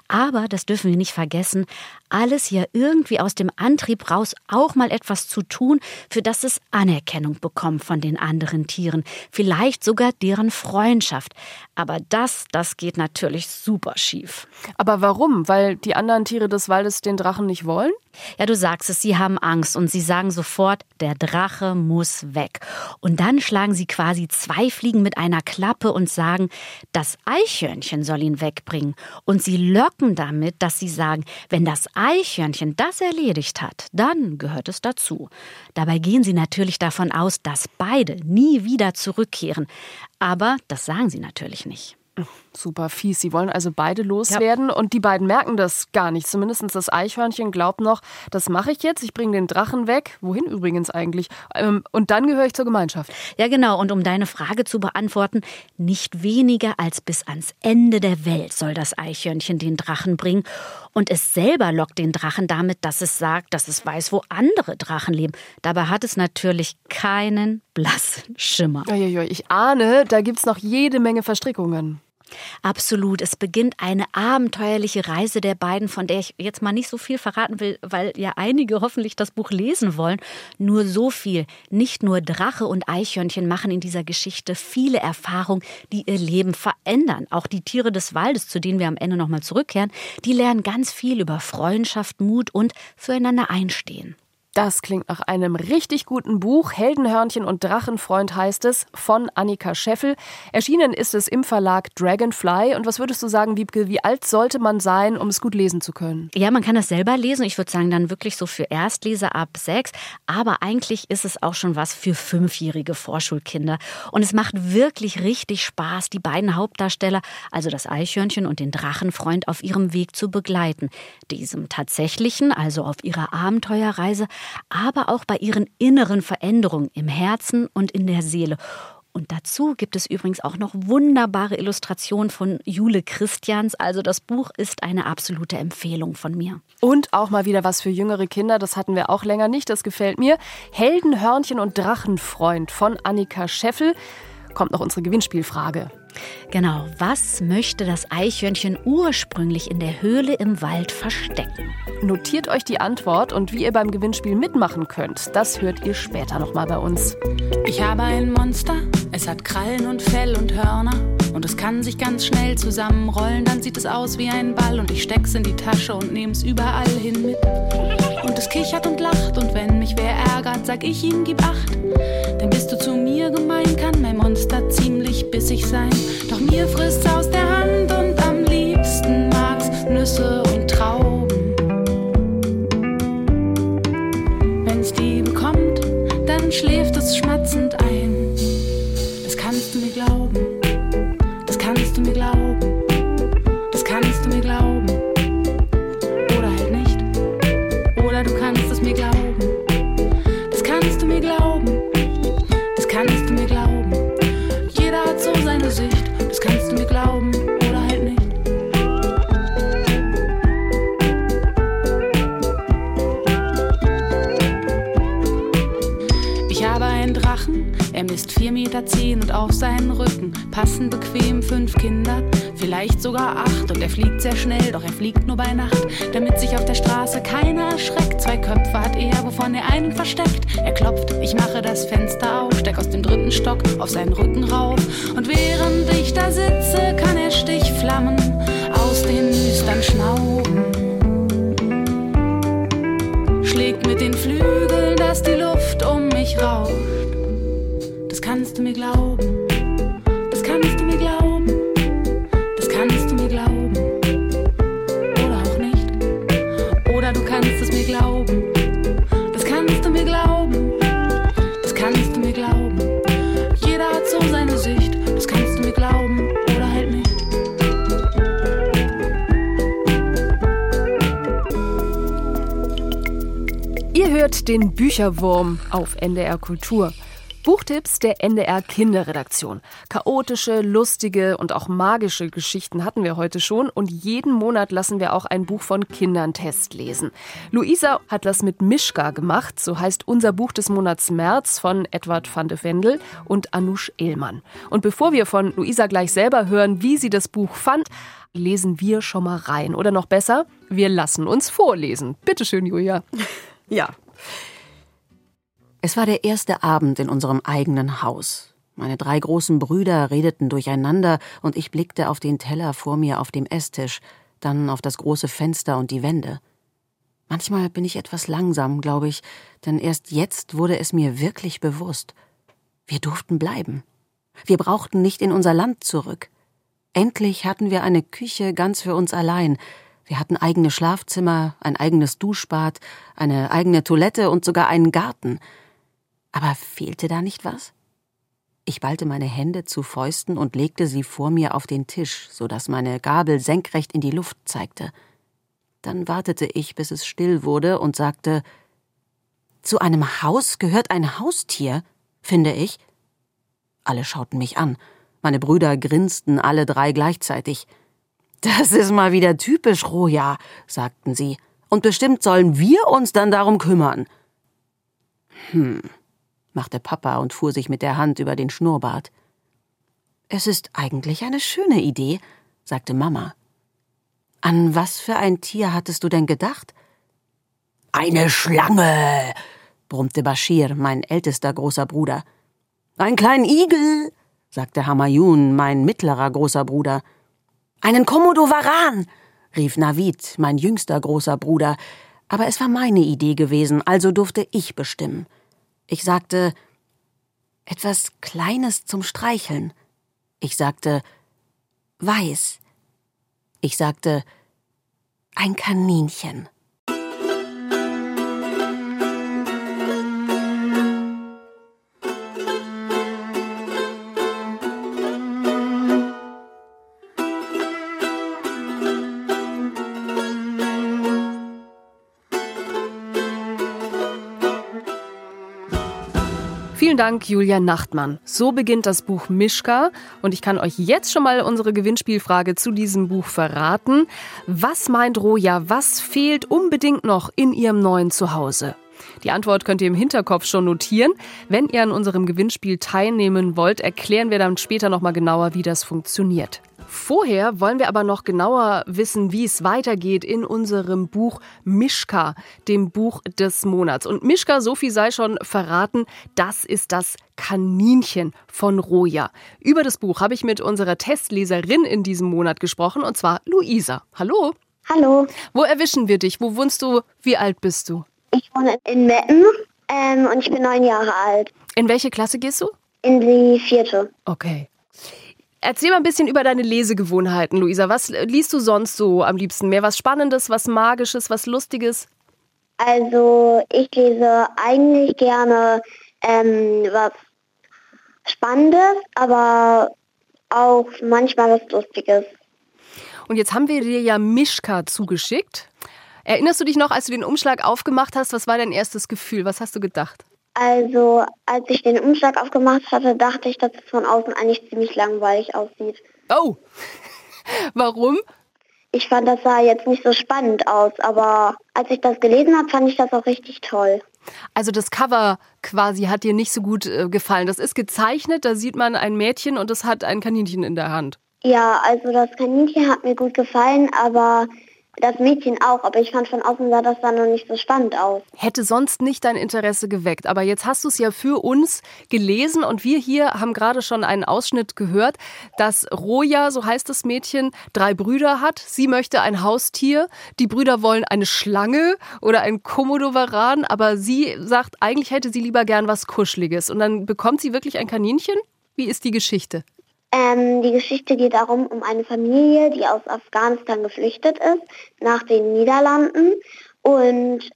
Aber, das dürfen wir nicht vergessen, alles ja irgendwie aus dem Antrieb raus, auch mal etwas zu tun, für das es Anerkennung bekommt von den anderen Tieren, vielleicht sogar deren Freundschaft. Aber das, das geht natürlich super schief.
Aber warum? Weil die anderen Tiere des Waldes den Drachen nicht wollen?
Ja, du sagst es, sie haben Angst und sie sagen sofort, der Drache muss weg. Und dann schlagen sie quasi zwei Fliegen mit einer Klappe und sagen, das Eichhörnchen soll ihn wegbringen. Und sie locken damit, dass sie sagen, wenn das Eichhörnchen das erledigt hat, dann gehört es dazu. Dabei gehen sie natürlich davon aus, dass beide nie wieder zurückkehren. Aber das sagen sie natürlich nicht.
Super fies. Sie wollen also beide loswerden ja. und die beiden merken das gar nicht. Zumindest das Eichhörnchen glaubt noch, das mache ich jetzt. Ich bringe den Drachen weg. Wohin übrigens eigentlich? Ähm, und dann gehöre ich zur Gemeinschaft.
Ja, genau. Und um deine Frage zu beantworten, nicht weniger als bis ans Ende der Welt soll das Eichhörnchen den Drachen bringen. Und es selber lockt den Drachen damit, dass es sagt, dass es weiß, wo andere Drachen leben. Dabei hat es natürlich keinen blassen Schimmer.
Ich ahne, da gibt es noch jede Menge Verstrickungen.
Absolut. Es beginnt eine abenteuerliche Reise der beiden, von der ich jetzt mal nicht so viel verraten will, weil ja einige hoffentlich das Buch lesen wollen. Nur so viel. Nicht nur Drache und Eichhörnchen machen in dieser Geschichte viele Erfahrungen, die ihr Leben verändern. Auch die Tiere des Waldes, zu denen wir am Ende nochmal zurückkehren, die lernen ganz viel über Freundschaft, Mut und füreinander einstehen.
Das klingt nach einem richtig guten Buch. Heldenhörnchen und Drachenfreund heißt es, von Annika Scheffel. Erschienen ist es im Verlag Dragonfly. Und was würdest du sagen, Wiebke, wie alt sollte man sein, um es gut lesen zu können?
Ja, man kann das selber lesen. Ich würde sagen, dann wirklich so für Erstleser ab sechs. Aber eigentlich ist es auch schon was für fünfjährige Vorschulkinder. Und es macht wirklich richtig Spaß, die beiden Hauptdarsteller, also das Eichhörnchen und den Drachenfreund, auf ihrem Weg zu begleiten. Diesem tatsächlichen, also auf ihrer Abenteuerreise, aber auch bei ihren inneren Veränderungen im Herzen und in der Seele. Und dazu gibt es übrigens auch noch wunderbare Illustrationen von Jule Christians. Also das Buch ist eine absolute Empfehlung von mir.
Und auch mal wieder was für jüngere Kinder. Das hatten wir auch länger nicht. Das gefällt mir. Heldenhörnchen und Drachenfreund von Annika Scheffel. Kommt noch unsere Gewinnspielfrage.
Genau, was möchte das Eichhörnchen ursprünglich in der Höhle im Wald verstecken?
Notiert euch die Antwort und wie ihr beim Gewinnspiel mitmachen könnt, das hört ihr später nochmal bei uns.
Ich habe ein Monster, es hat Krallen und Fell und Hörner und es kann sich ganz schnell zusammenrollen, dann sieht es aus wie ein Ball und ich steck's in die Tasche und nehm's überall hin mit. Und es kichert und lacht und wenn mich wer ärgert, sag ich ihm, gib acht. Denn bist du zu mir gemein, kann mein Monster ziemlich bissig sein. Doch mir frisst's aus der Hand und am liebsten mag's Nüsse und Trauben. Wenn's die bekommt, dann schläft es schmatzend ein. Misst 4,10 Meter zehn und auf seinen Rücken passen bequem fünf Kinder, vielleicht sogar acht. Und er fliegt sehr schnell, doch er fliegt nur bei Nacht, damit sich auf der Straße keiner erschreckt. Zwei Köpfe hat er, wovon er einen versteckt. Er klopft, ich mache das Fenster auf, steck aus dem dritten Stock auf seinen Rücken rauf. Und während ich da sitze, kann er Stichflammen aus den Nüstern schnauben schlägt mit den Flügeln, dass die Luft um mich rauscht. Du mir glauben. Das kannst du mir glauben. Das kannst du mir glauben. Oder auch nicht. Oder du kannst es mir glauben. Das kannst du mir glauben. Das kannst du mir glauben. Jeder hat so seine Sicht. Das kannst du mir glauben. Oder halt nicht.
Ihr hört den Bücherwurm auf NDR Kultur. Buchtipps der NDR Kinderredaktion. Chaotische, lustige und auch magische Geschichten hatten wir heute schon und jeden Monat lassen wir auch ein Buch von Kindern testlesen. Luisa hat das mit Mischka gemacht, so heißt unser Buch des Monats März von Edward van de Vendel und Anush Ehlmann. Und bevor wir von Luisa gleich selber hören, wie sie das Buch fand, lesen wir schon mal rein. Oder noch besser, wir lassen uns vorlesen. Bitte schön, Julia.
Ja. Es war der erste Abend in unserem eigenen Haus. Meine drei großen Brüder redeten durcheinander und ich blickte auf den Teller vor mir auf dem Esstisch, dann auf das große Fenster und die Wände. Manchmal bin ich etwas langsam, glaube ich, denn erst jetzt wurde es mir wirklich bewusst. Wir durften bleiben. Wir brauchten nicht in unser Land zurück. Endlich hatten wir eine Küche ganz für uns allein. Wir hatten eigene Schlafzimmer, ein eigenes Duschbad, eine eigene Toilette und sogar einen Garten. Aber fehlte da nicht was? Ich ballte meine Hände zu Fäusten und legte sie vor mir auf den Tisch, so dass meine Gabel senkrecht in die Luft zeigte. Dann wartete ich, bis es still wurde und sagte Zu einem Haus gehört ein Haustier, finde ich. Alle schauten mich an. Meine Brüder grinsten alle drei gleichzeitig. Das ist mal wieder typisch Roja, sagten sie. Und bestimmt sollen wir uns dann darum kümmern. Hm, machte Papa und fuhr sich mit der Hand über den Schnurrbart. Es ist eigentlich eine schöne Idee, sagte Mama. An was für ein Tier hattest du denn gedacht? Eine Schlange, brummte Bashir, mein ältester großer Bruder. Einen kleinen Igel, sagte Hamayun, mein mittlerer großer Bruder. Einen Komodowaran, rief Navid, mein jüngster großer Bruder, aber es war meine Idee gewesen, also durfte ich bestimmen. Ich sagte etwas Kleines zum Streicheln. Ich sagte weiß. Ich sagte ein Kaninchen.
Vielen Dank, Julia Nachtmann. So beginnt das Buch Mischka und ich kann euch jetzt schon mal unsere Gewinnspielfrage zu diesem Buch verraten. Was meint Roja, was fehlt unbedingt noch in ihrem neuen Zuhause? Die Antwort könnt ihr im Hinterkopf schon notieren. Wenn ihr an unserem Gewinnspiel teilnehmen wollt, erklären wir dann später nochmal genauer, wie das funktioniert. Vorher wollen wir aber noch genauer wissen, wie es weitergeht in unserem Buch Mischka, dem Buch des Monats. Und Mischka, so viel sei schon verraten, das ist das Kaninchen von Roja. Über das Buch habe ich mit unserer Testleserin in diesem Monat gesprochen, und zwar Luisa. Hallo.
Hallo.
Wo erwischen wir dich? Wo wohnst du? Wie alt bist du?
Ich wohne in Metten ähm, und ich bin neun Jahre alt.
In welche Klasse gehst du?
In die vierte.
Okay. Erzähl mal ein bisschen über deine Lesegewohnheiten, Luisa. Was liest du sonst so am liebsten? Mehr was Spannendes, was Magisches, was Lustiges?
Also ich lese eigentlich gerne ähm, was Spannendes, aber auch manchmal was Lustiges.
Und jetzt haben wir dir ja Mischka zugeschickt. Erinnerst du dich noch, als du den Umschlag aufgemacht hast, was war dein erstes Gefühl? Was hast du gedacht?
Also als ich den Umschlag aufgemacht hatte, dachte ich, dass es von außen eigentlich ziemlich langweilig aussieht.
Oh, warum?
Ich fand, das sah jetzt nicht so spannend aus, aber als ich das gelesen habe, fand ich das auch richtig toll.
Also das Cover quasi hat dir nicht so gut äh, gefallen. Das ist gezeichnet, da sieht man ein Mädchen und es hat ein Kaninchen in der Hand.
Ja, also das Kaninchen hat mir gut gefallen, aber das Mädchen auch, aber ich fand von außen sah das dann noch nicht so spannend aus.
Hätte sonst nicht dein Interesse geweckt, aber jetzt hast du es ja für uns gelesen und wir hier haben gerade schon einen Ausschnitt gehört, dass Roja, so heißt das Mädchen, drei Brüder hat. Sie möchte ein Haustier, die Brüder wollen eine Schlange oder ein Komodowaran, aber sie sagt, eigentlich hätte sie lieber gern was Kuscheliges und dann bekommt sie wirklich ein Kaninchen? Wie ist die Geschichte?
Ähm, die Geschichte geht darum, um eine Familie, die aus Afghanistan geflüchtet ist, nach den Niederlanden. Und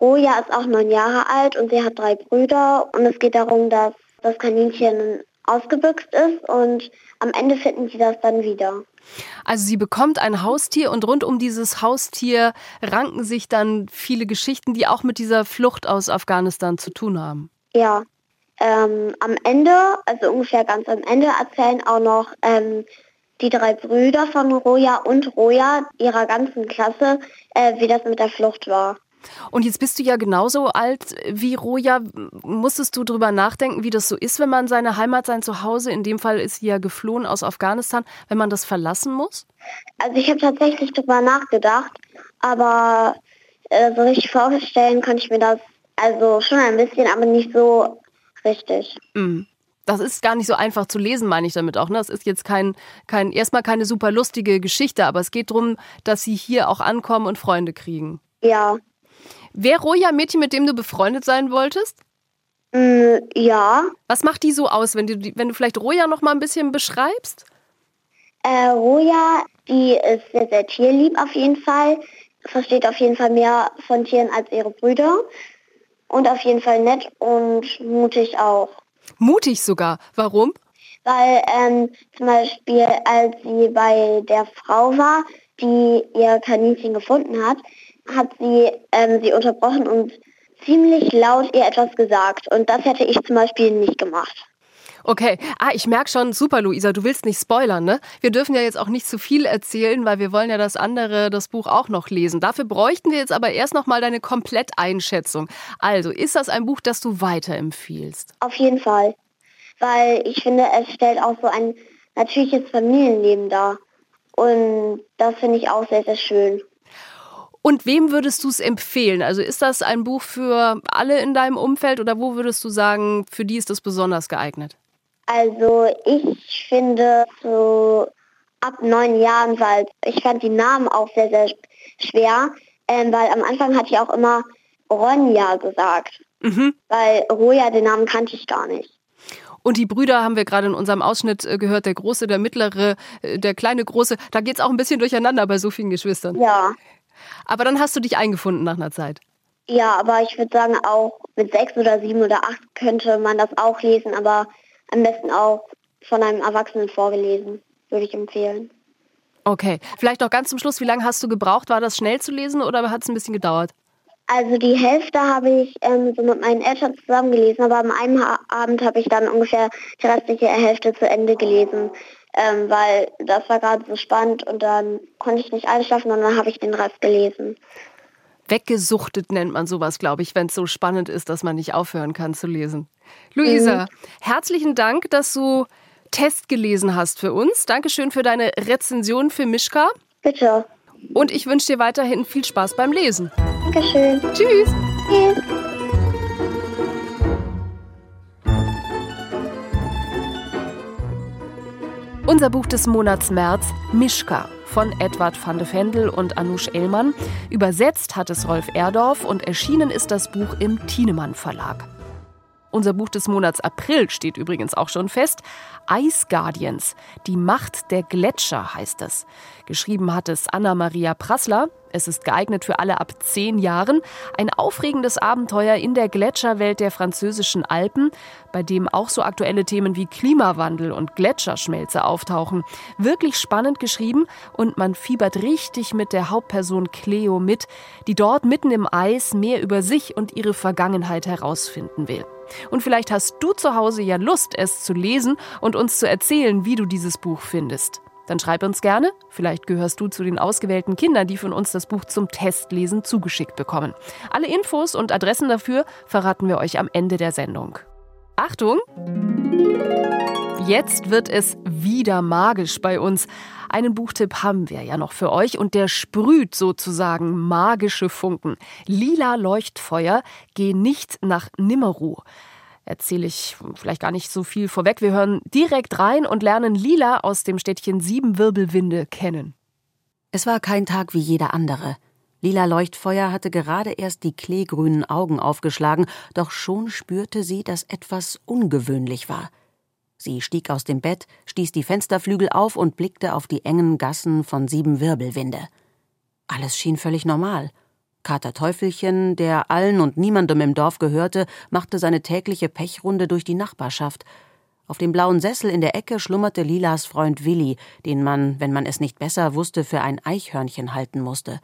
Roja ist auch neun Jahre alt und sie hat drei Brüder. Und es geht darum, dass das Kaninchen ausgebüxt ist und am Ende finden sie das dann wieder.
Also sie bekommt ein Haustier und rund um dieses Haustier ranken sich dann viele Geschichten, die auch mit dieser Flucht aus Afghanistan zu tun haben.
Ja ähm, am Ende, also ungefähr ganz am Ende, erzählen auch noch ähm, die drei Brüder von Roja und Roja ihrer ganzen Klasse, äh, wie das mit der Flucht war.
Und jetzt bist du ja genauso alt wie Roja. Musstest du darüber nachdenken, wie das so ist, wenn man seine Heimat, sein Zuhause, in dem Fall ist sie ja geflohen aus Afghanistan, wenn man das verlassen muss?
Also ich habe tatsächlich darüber nachgedacht, aber äh, so richtig vorstellen konnte ich mir das also schon ein bisschen, aber nicht so Richtig.
Mhm. Das ist gar nicht so einfach zu lesen, meine ich damit auch. Ne? Das ist jetzt kein, kein, erstmal keine super lustige Geschichte, aber es geht darum, dass sie hier auch ankommen und Freunde kriegen.
Ja.
Wer Roja Mädchen, mit dem du befreundet sein wolltest?
Mm, ja.
Was macht die so aus, wenn du, wenn du vielleicht Roja noch mal ein bisschen beschreibst?
Äh, Roja, die ist sehr, sehr tierlieb auf jeden Fall. Versteht auf jeden Fall mehr von Tieren als ihre Brüder und auf jeden Fall nett und mutig auch.
Mutig sogar. Warum?
Weil ähm, zum Beispiel, als sie bei der Frau war, die ihr Kaninchen gefunden hat, hat sie ähm, sie unterbrochen und ziemlich laut ihr etwas gesagt. Und das hätte ich zum Beispiel nicht gemacht.
Okay. Ah, ich merke schon, super, Luisa, du willst nicht spoilern, ne? Wir dürfen ja jetzt auch nicht zu viel erzählen, weil wir wollen ja das andere, das Buch auch noch lesen. Dafür bräuchten wir jetzt aber erst noch mal deine Kompletteinschätzung. Also, ist das ein Buch, das du weiterempfiehlst?
Auf jeden Fall. Weil ich finde, es stellt auch so ein natürliches Familienleben dar. Und das finde ich auch sehr, sehr schön.
Und wem würdest du es empfehlen? Also ist das ein Buch für alle in deinem Umfeld oder wo würdest du sagen, für die ist es besonders geeignet?
Also ich finde so ab neun Jahren, weil ich fand die Namen auch sehr, sehr schwer, ähm, weil am Anfang hatte ich auch immer Ronja gesagt, mhm. weil Roja, den Namen kannte ich gar nicht.
Und die Brüder haben wir gerade in unserem Ausschnitt äh, gehört, der große, der mittlere, äh, der kleine große. Da geht es auch ein bisschen durcheinander bei so vielen Geschwistern.
Ja.
Aber dann hast du dich eingefunden nach einer Zeit.
Ja, aber ich würde sagen, auch mit sechs oder sieben oder acht könnte man das auch lesen, aber am besten auch von einem Erwachsenen vorgelesen, würde ich empfehlen.
Okay, vielleicht noch ganz zum Schluss, wie lange hast du gebraucht? War das schnell zu lesen oder hat es ein bisschen gedauert?
Also die Hälfte habe ich ähm, so mit meinen Eltern zusammen gelesen, aber am einen Abend habe ich dann ungefähr die restliche Hälfte zu Ende gelesen, ähm, weil das war gerade so spannend und dann konnte ich nicht einschlafen und dann habe ich den Rest gelesen.
Weggesuchtet nennt man sowas, glaube ich, wenn es so spannend ist, dass man nicht aufhören kann zu lesen. Luisa, mhm. herzlichen Dank, dass du Test gelesen hast für uns. Dankeschön für deine Rezension für Mischka.
Bitte.
Und ich wünsche dir weiterhin viel Spaß beim Lesen.
Dankeschön.
Tschüss. Tschüss. Unser Buch des Monats März, Mischka von Edward van de Vendel und Anush Ellmann. Übersetzt hat es Rolf Erdorf und erschienen ist das Buch im Thienemann Verlag. Unser Buch des Monats April steht übrigens auch schon fest. Ice Guardians, die Macht der Gletscher heißt es. Geschrieben hat es Anna-Maria Prassler. Es ist geeignet für alle ab zehn Jahren. Ein aufregendes Abenteuer in der Gletscherwelt der französischen Alpen, bei dem auch so aktuelle Themen wie Klimawandel und Gletscherschmelze auftauchen. Wirklich spannend geschrieben und man fiebert richtig mit der Hauptperson Cleo mit, die dort mitten im Eis mehr über sich und ihre Vergangenheit herausfinden will. Und vielleicht hast du zu Hause ja Lust, es zu lesen und uns zu erzählen, wie du dieses Buch findest. Dann schreib uns gerne. Vielleicht gehörst du zu den ausgewählten Kindern, die von uns das Buch zum Testlesen zugeschickt bekommen. Alle Infos und Adressen dafür verraten wir euch am Ende der Sendung. Achtung! Jetzt wird es wieder magisch bei uns. Einen Buchtipp haben wir ja noch für euch und der sprüht sozusagen magische Funken. Lila Leuchtfeuer, geh nicht nach Nimmeruh erzähle ich vielleicht gar nicht so viel vorweg. Wir hören direkt rein und lernen Lila aus dem Städtchen Siebenwirbelwinde kennen.
Es war kein Tag wie jeder andere. Lila Leuchtfeuer hatte gerade erst die kleegrünen Augen aufgeschlagen, doch schon spürte sie, dass etwas ungewöhnlich war. Sie stieg aus dem Bett, stieß die Fensterflügel auf und blickte auf die engen Gassen von Siebenwirbelwinde. Alles schien völlig normal. Kater Teufelchen, der allen und niemandem im Dorf gehörte, machte seine tägliche Pechrunde durch die Nachbarschaft. Auf dem blauen Sessel in der Ecke schlummerte Lilas Freund Willi, den man, wenn man es nicht besser wusste, für ein Eichhörnchen halten musste.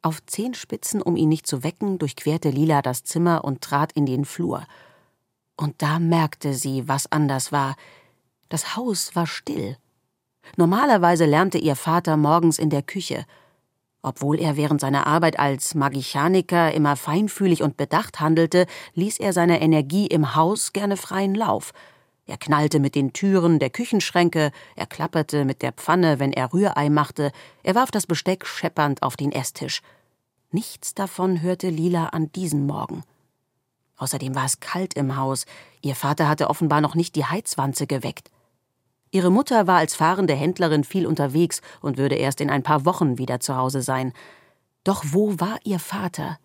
Auf Zehenspitzen, um ihn nicht zu wecken, durchquerte Lila das Zimmer und trat in den Flur. Und da merkte sie, was anders war. Das Haus war still. Normalerweise lärmte ihr Vater morgens in der Küche. Obwohl er während seiner Arbeit als Magichaniker immer feinfühlig und bedacht handelte, ließ er seiner Energie im Haus gerne freien Lauf. Er knallte mit den Türen der Küchenschränke, er klapperte mit der Pfanne, wenn er Rührei machte, er warf das Besteck scheppernd auf den Esstisch. Nichts davon hörte Lila an diesem Morgen. Außerdem war es kalt im Haus, ihr Vater hatte offenbar noch nicht die Heizwanze geweckt. Ihre Mutter war als fahrende Händlerin viel unterwegs und würde erst in ein paar Wochen wieder zu Hause sein. Doch wo war ihr Vater?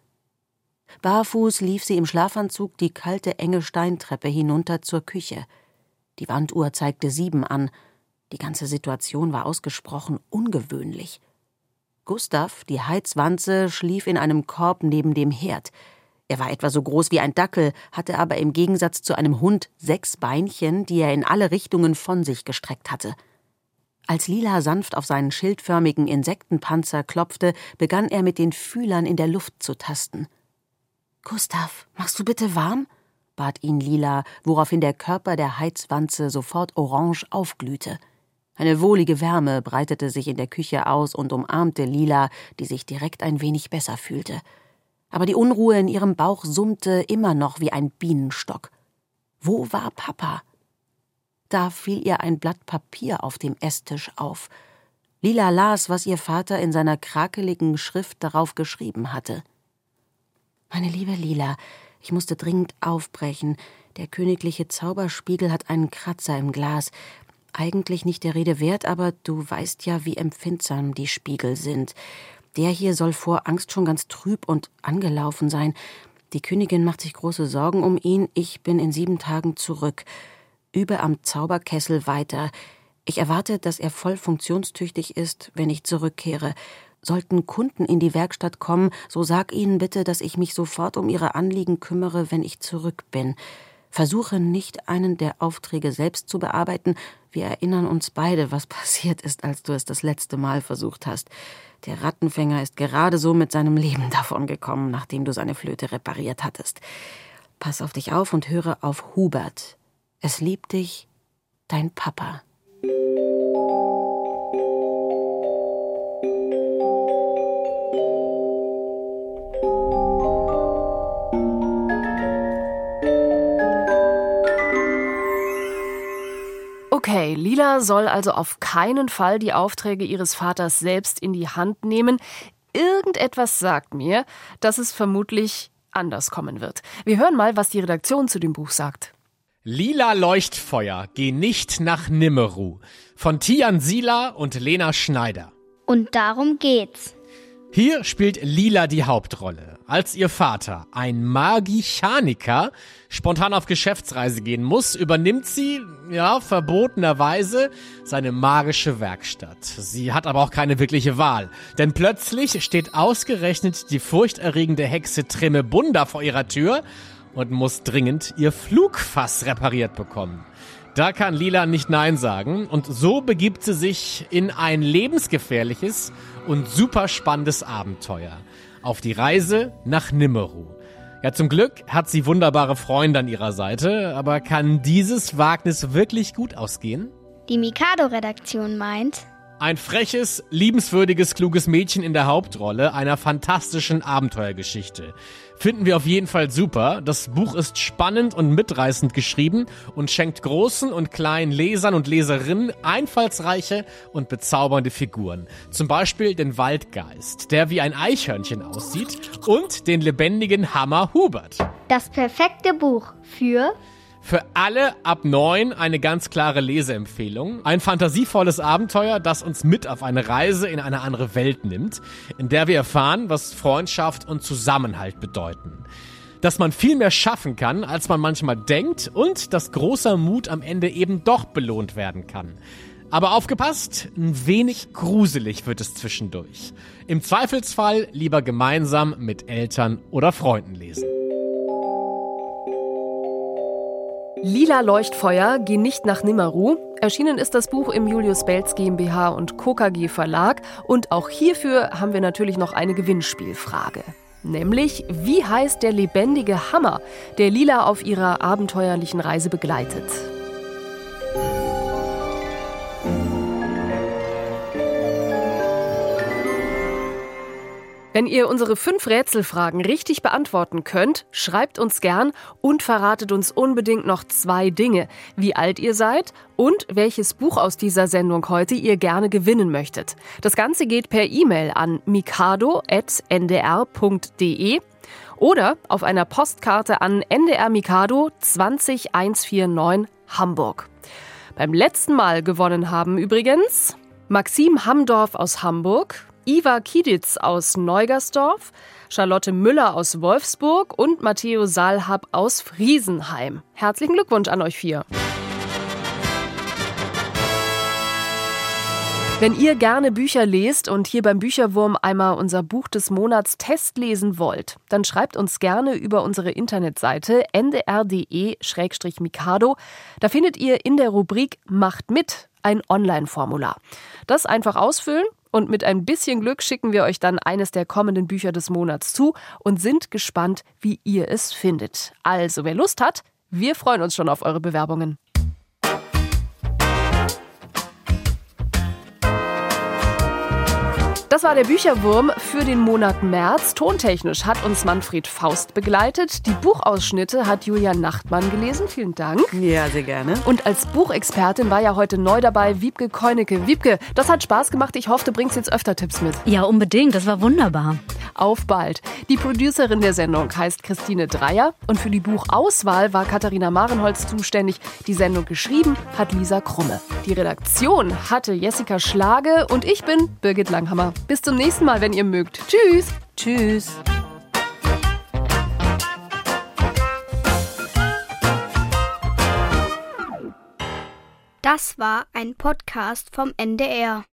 Barfuß lief sie im Schlafanzug die kalte, enge Steintreppe hinunter zur Küche. Die Wanduhr zeigte sieben an. Die ganze Situation war ausgesprochen ungewöhnlich. Gustav, die Heizwanze, schlief in einem Korb neben dem Herd. Er war etwa so groß wie ein Dackel, hatte aber im Gegensatz zu einem Hund sechs Beinchen, die er in alle Richtungen von sich gestreckt hatte. Als Lila sanft auf seinen schildförmigen Insektenpanzer klopfte, begann er mit den Fühlern in der Luft zu tasten. Gustav, machst du bitte warm? bat ihn Lila, woraufhin der Körper der Heizwanze sofort orange aufglühte. Eine wohlige Wärme breitete sich in der Küche aus und umarmte Lila, die sich direkt ein wenig besser fühlte aber die Unruhe in ihrem Bauch summte immer noch wie ein Bienenstock. Wo war Papa? Da fiel ihr ein Blatt Papier auf dem Esstisch auf. Lila las, was ihr Vater in seiner krakeligen Schrift darauf geschrieben hatte. Meine liebe Lila, ich musste dringend aufbrechen. Der königliche Zauberspiegel hat einen Kratzer im Glas. Eigentlich nicht der Rede wert, aber du weißt ja, wie empfindsam die Spiegel sind. Der hier soll vor Angst schon ganz trüb und angelaufen sein. Die Königin macht sich große Sorgen um ihn. Ich bin in sieben Tagen zurück. Übe am Zauberkessel weiter. Ich erwarte, dass er voll funktionstüchtig ist, wenn ich zurückkehre. Sollten Kunden in die Werkstatt kommen, so sag ihnen bitte, dass ich mich sofort um ihre Anliegen kümmere, wenn ich zurück bin. Versuche nicht, einen der Aufträge selbst zu bearbeiten. Wir erinnern uns beide, was passiert ist, als du es das letzte Mal versucht hast. Der Rattenfänger ist gerade so mit seinem Leben davongekommen, nachdem du seine Flöte repariert hattest. Pass auf dich auf und höre auf Hubert. Es liebt dich, dein Papa.
Okay, Lila soll also auf keinen Fall die Aufträge ihres Vaters selbst in die Hand nehmen. Irgendetwas sagt mir, dass es vermutlich anders kommen wird. Wir hören mal, was die Redaktion zu dem Buch sagt.
Lila Leuchtfeuer, geh nicht nach Nimmeru. Von Tian Sila und Lena Schneider.
Und darum geht's.
Hier spielt Lila die Hauptrolle. Als ihr Vater, ein Magichaniker, spontan auf Geschäftsreise gehen muss, übernimmt sie, ja, verbotenerweise seine magische Werkstatt. Sie hat aber auch keine wirkliche Wahl. Denn plötzlich steht ausgerechnet die furchterregende Hexe Trimmebunda vor ihrer Tür und muss dringend ihr Flugfass repariert bekommen. Da kann Lila nicht Nein sagen und so begibt sie sich in ein lebensgefährliches und super spannendes Abenteuer. Auf die Reise nach Nimmeru. Ja, zum Glück hat sie wunderbare Freunde an ihrer Seite, aber kann dieses Wagnis wirklich gut ausgehen?
Die Mikado-Redaktion meint,
ein freches, liebenswürdiges, kluges Mädchen in der Hauptrolle einer fantastischen Abenteuergeschichte. Finden wir auf jeden Fall super. Das Buch ist spannend und mitreißend geschrieben und schenkt großen und kleinen Lesern und Leserinnen einfallsreiche und bezaubernde Figuren. Zum Beispiel den Waldgeist, der wie ein Eichhörnchen aussieht und den lebendigen Hammer Hubert.
Das perfekte Buch für
für alle ab neun eine ganz klare Leseempfehlung. Ein fantasievolles Abenteuer, das uns mit auf eine Reise in eine andere Welt nimmt, in der wir erfahren, was Freundschaft und Zusammenhalt bedeuten. Dass man viel mehr schaffen kann, als man manchmal denkt und dass großer Mut am Ende eben doch belohnt werden kann. Aber aufgepasst, ein wenig gruselig wird es zwischendurch. Im Zweifelsfall lieber gemeinsam mit Eltern oder Freunden lesen.
Lila Leuchtfeuer, geh nicht nach Nimmeru. Erschienen ist das Buch im Julius Belz GmbH und Co. KG Verlag. Und auch hierfür haben wir natürlich noch eine Gewinnspielfrage. Nämlich, wie heißt der lebendige Hammer, der Lila auf ihrer abenteuerlichen Reise begleitet? Wenn ihr unsere fünf Rätselfragen richtig beantworten könnt, schreibt uns gern und verratet uns unbedingt noch zwei Dinge. Wie alt ihr seid und welches Buch aus dieser Sendung heute ihr gerne gewinnen möchtet. Das Ganze geht per E-Mail an mikado.ndr.de oder auf einer Postkarte an NDR Mikado 20149 Hamburg. Beim letzten Mal gewonnen haben übrigens Maxim Hamdorf aus Hamburg, Iva Kieditz aus Neugersdorf, Charlotte Müller aus Wolfsburg und Matteo Saalhab aus Friesenheim. Herzlichen Glückwunsch an euch vier. Wenn ihr gerne Bücher lest und hier beim Bücherwurm einmal unser Buch des Monats testlesen wollt, dann schreibt uns gerne über unsere Internetseite ndr.de-mikado. Da findet ihr in der Rubrik Macht mit ein Online-Formular. Das einfach ausfüllen und mit ein bisschen Glück schicken wir euch dann eines der kommenden Bücher des Monats zu und sind gespannt, wie ihr es findet. Also, wer Lust hat, wir freuen uns schon auf eure Bewerbungen. Das war der Bücherwurm für den Monat März. Tontechnisch hat uns Manfred Faust begleitet. Die Buchausschnitte hat Julian Nachtmann gelesen. Vielen Dank.
Ja, sehr gerne.
Und als Buchexpertin war ja heute neu dabei Wiebke Keunecke. Wiebke, das hat Spaß gemacht. Ich hoffe, du bringst jetzt öfter Tipps mit.
Ja, unbedingt. Das war wunderbar.
Auf bald. Die Producerin der Sendung heißt Christine Dreier und für die Buchauswahl war Katharina Marenholz zuständig. Die Sendung geschrieben hat Lisa Krumme. Die Redaktion hatte Jessica Schlage und ich bin Birgit Langhammer. Bis zum nächsten Mal, wenn ihr mögt. Tschüss.
Tschüss.
Das war ein Podcast vom NDR.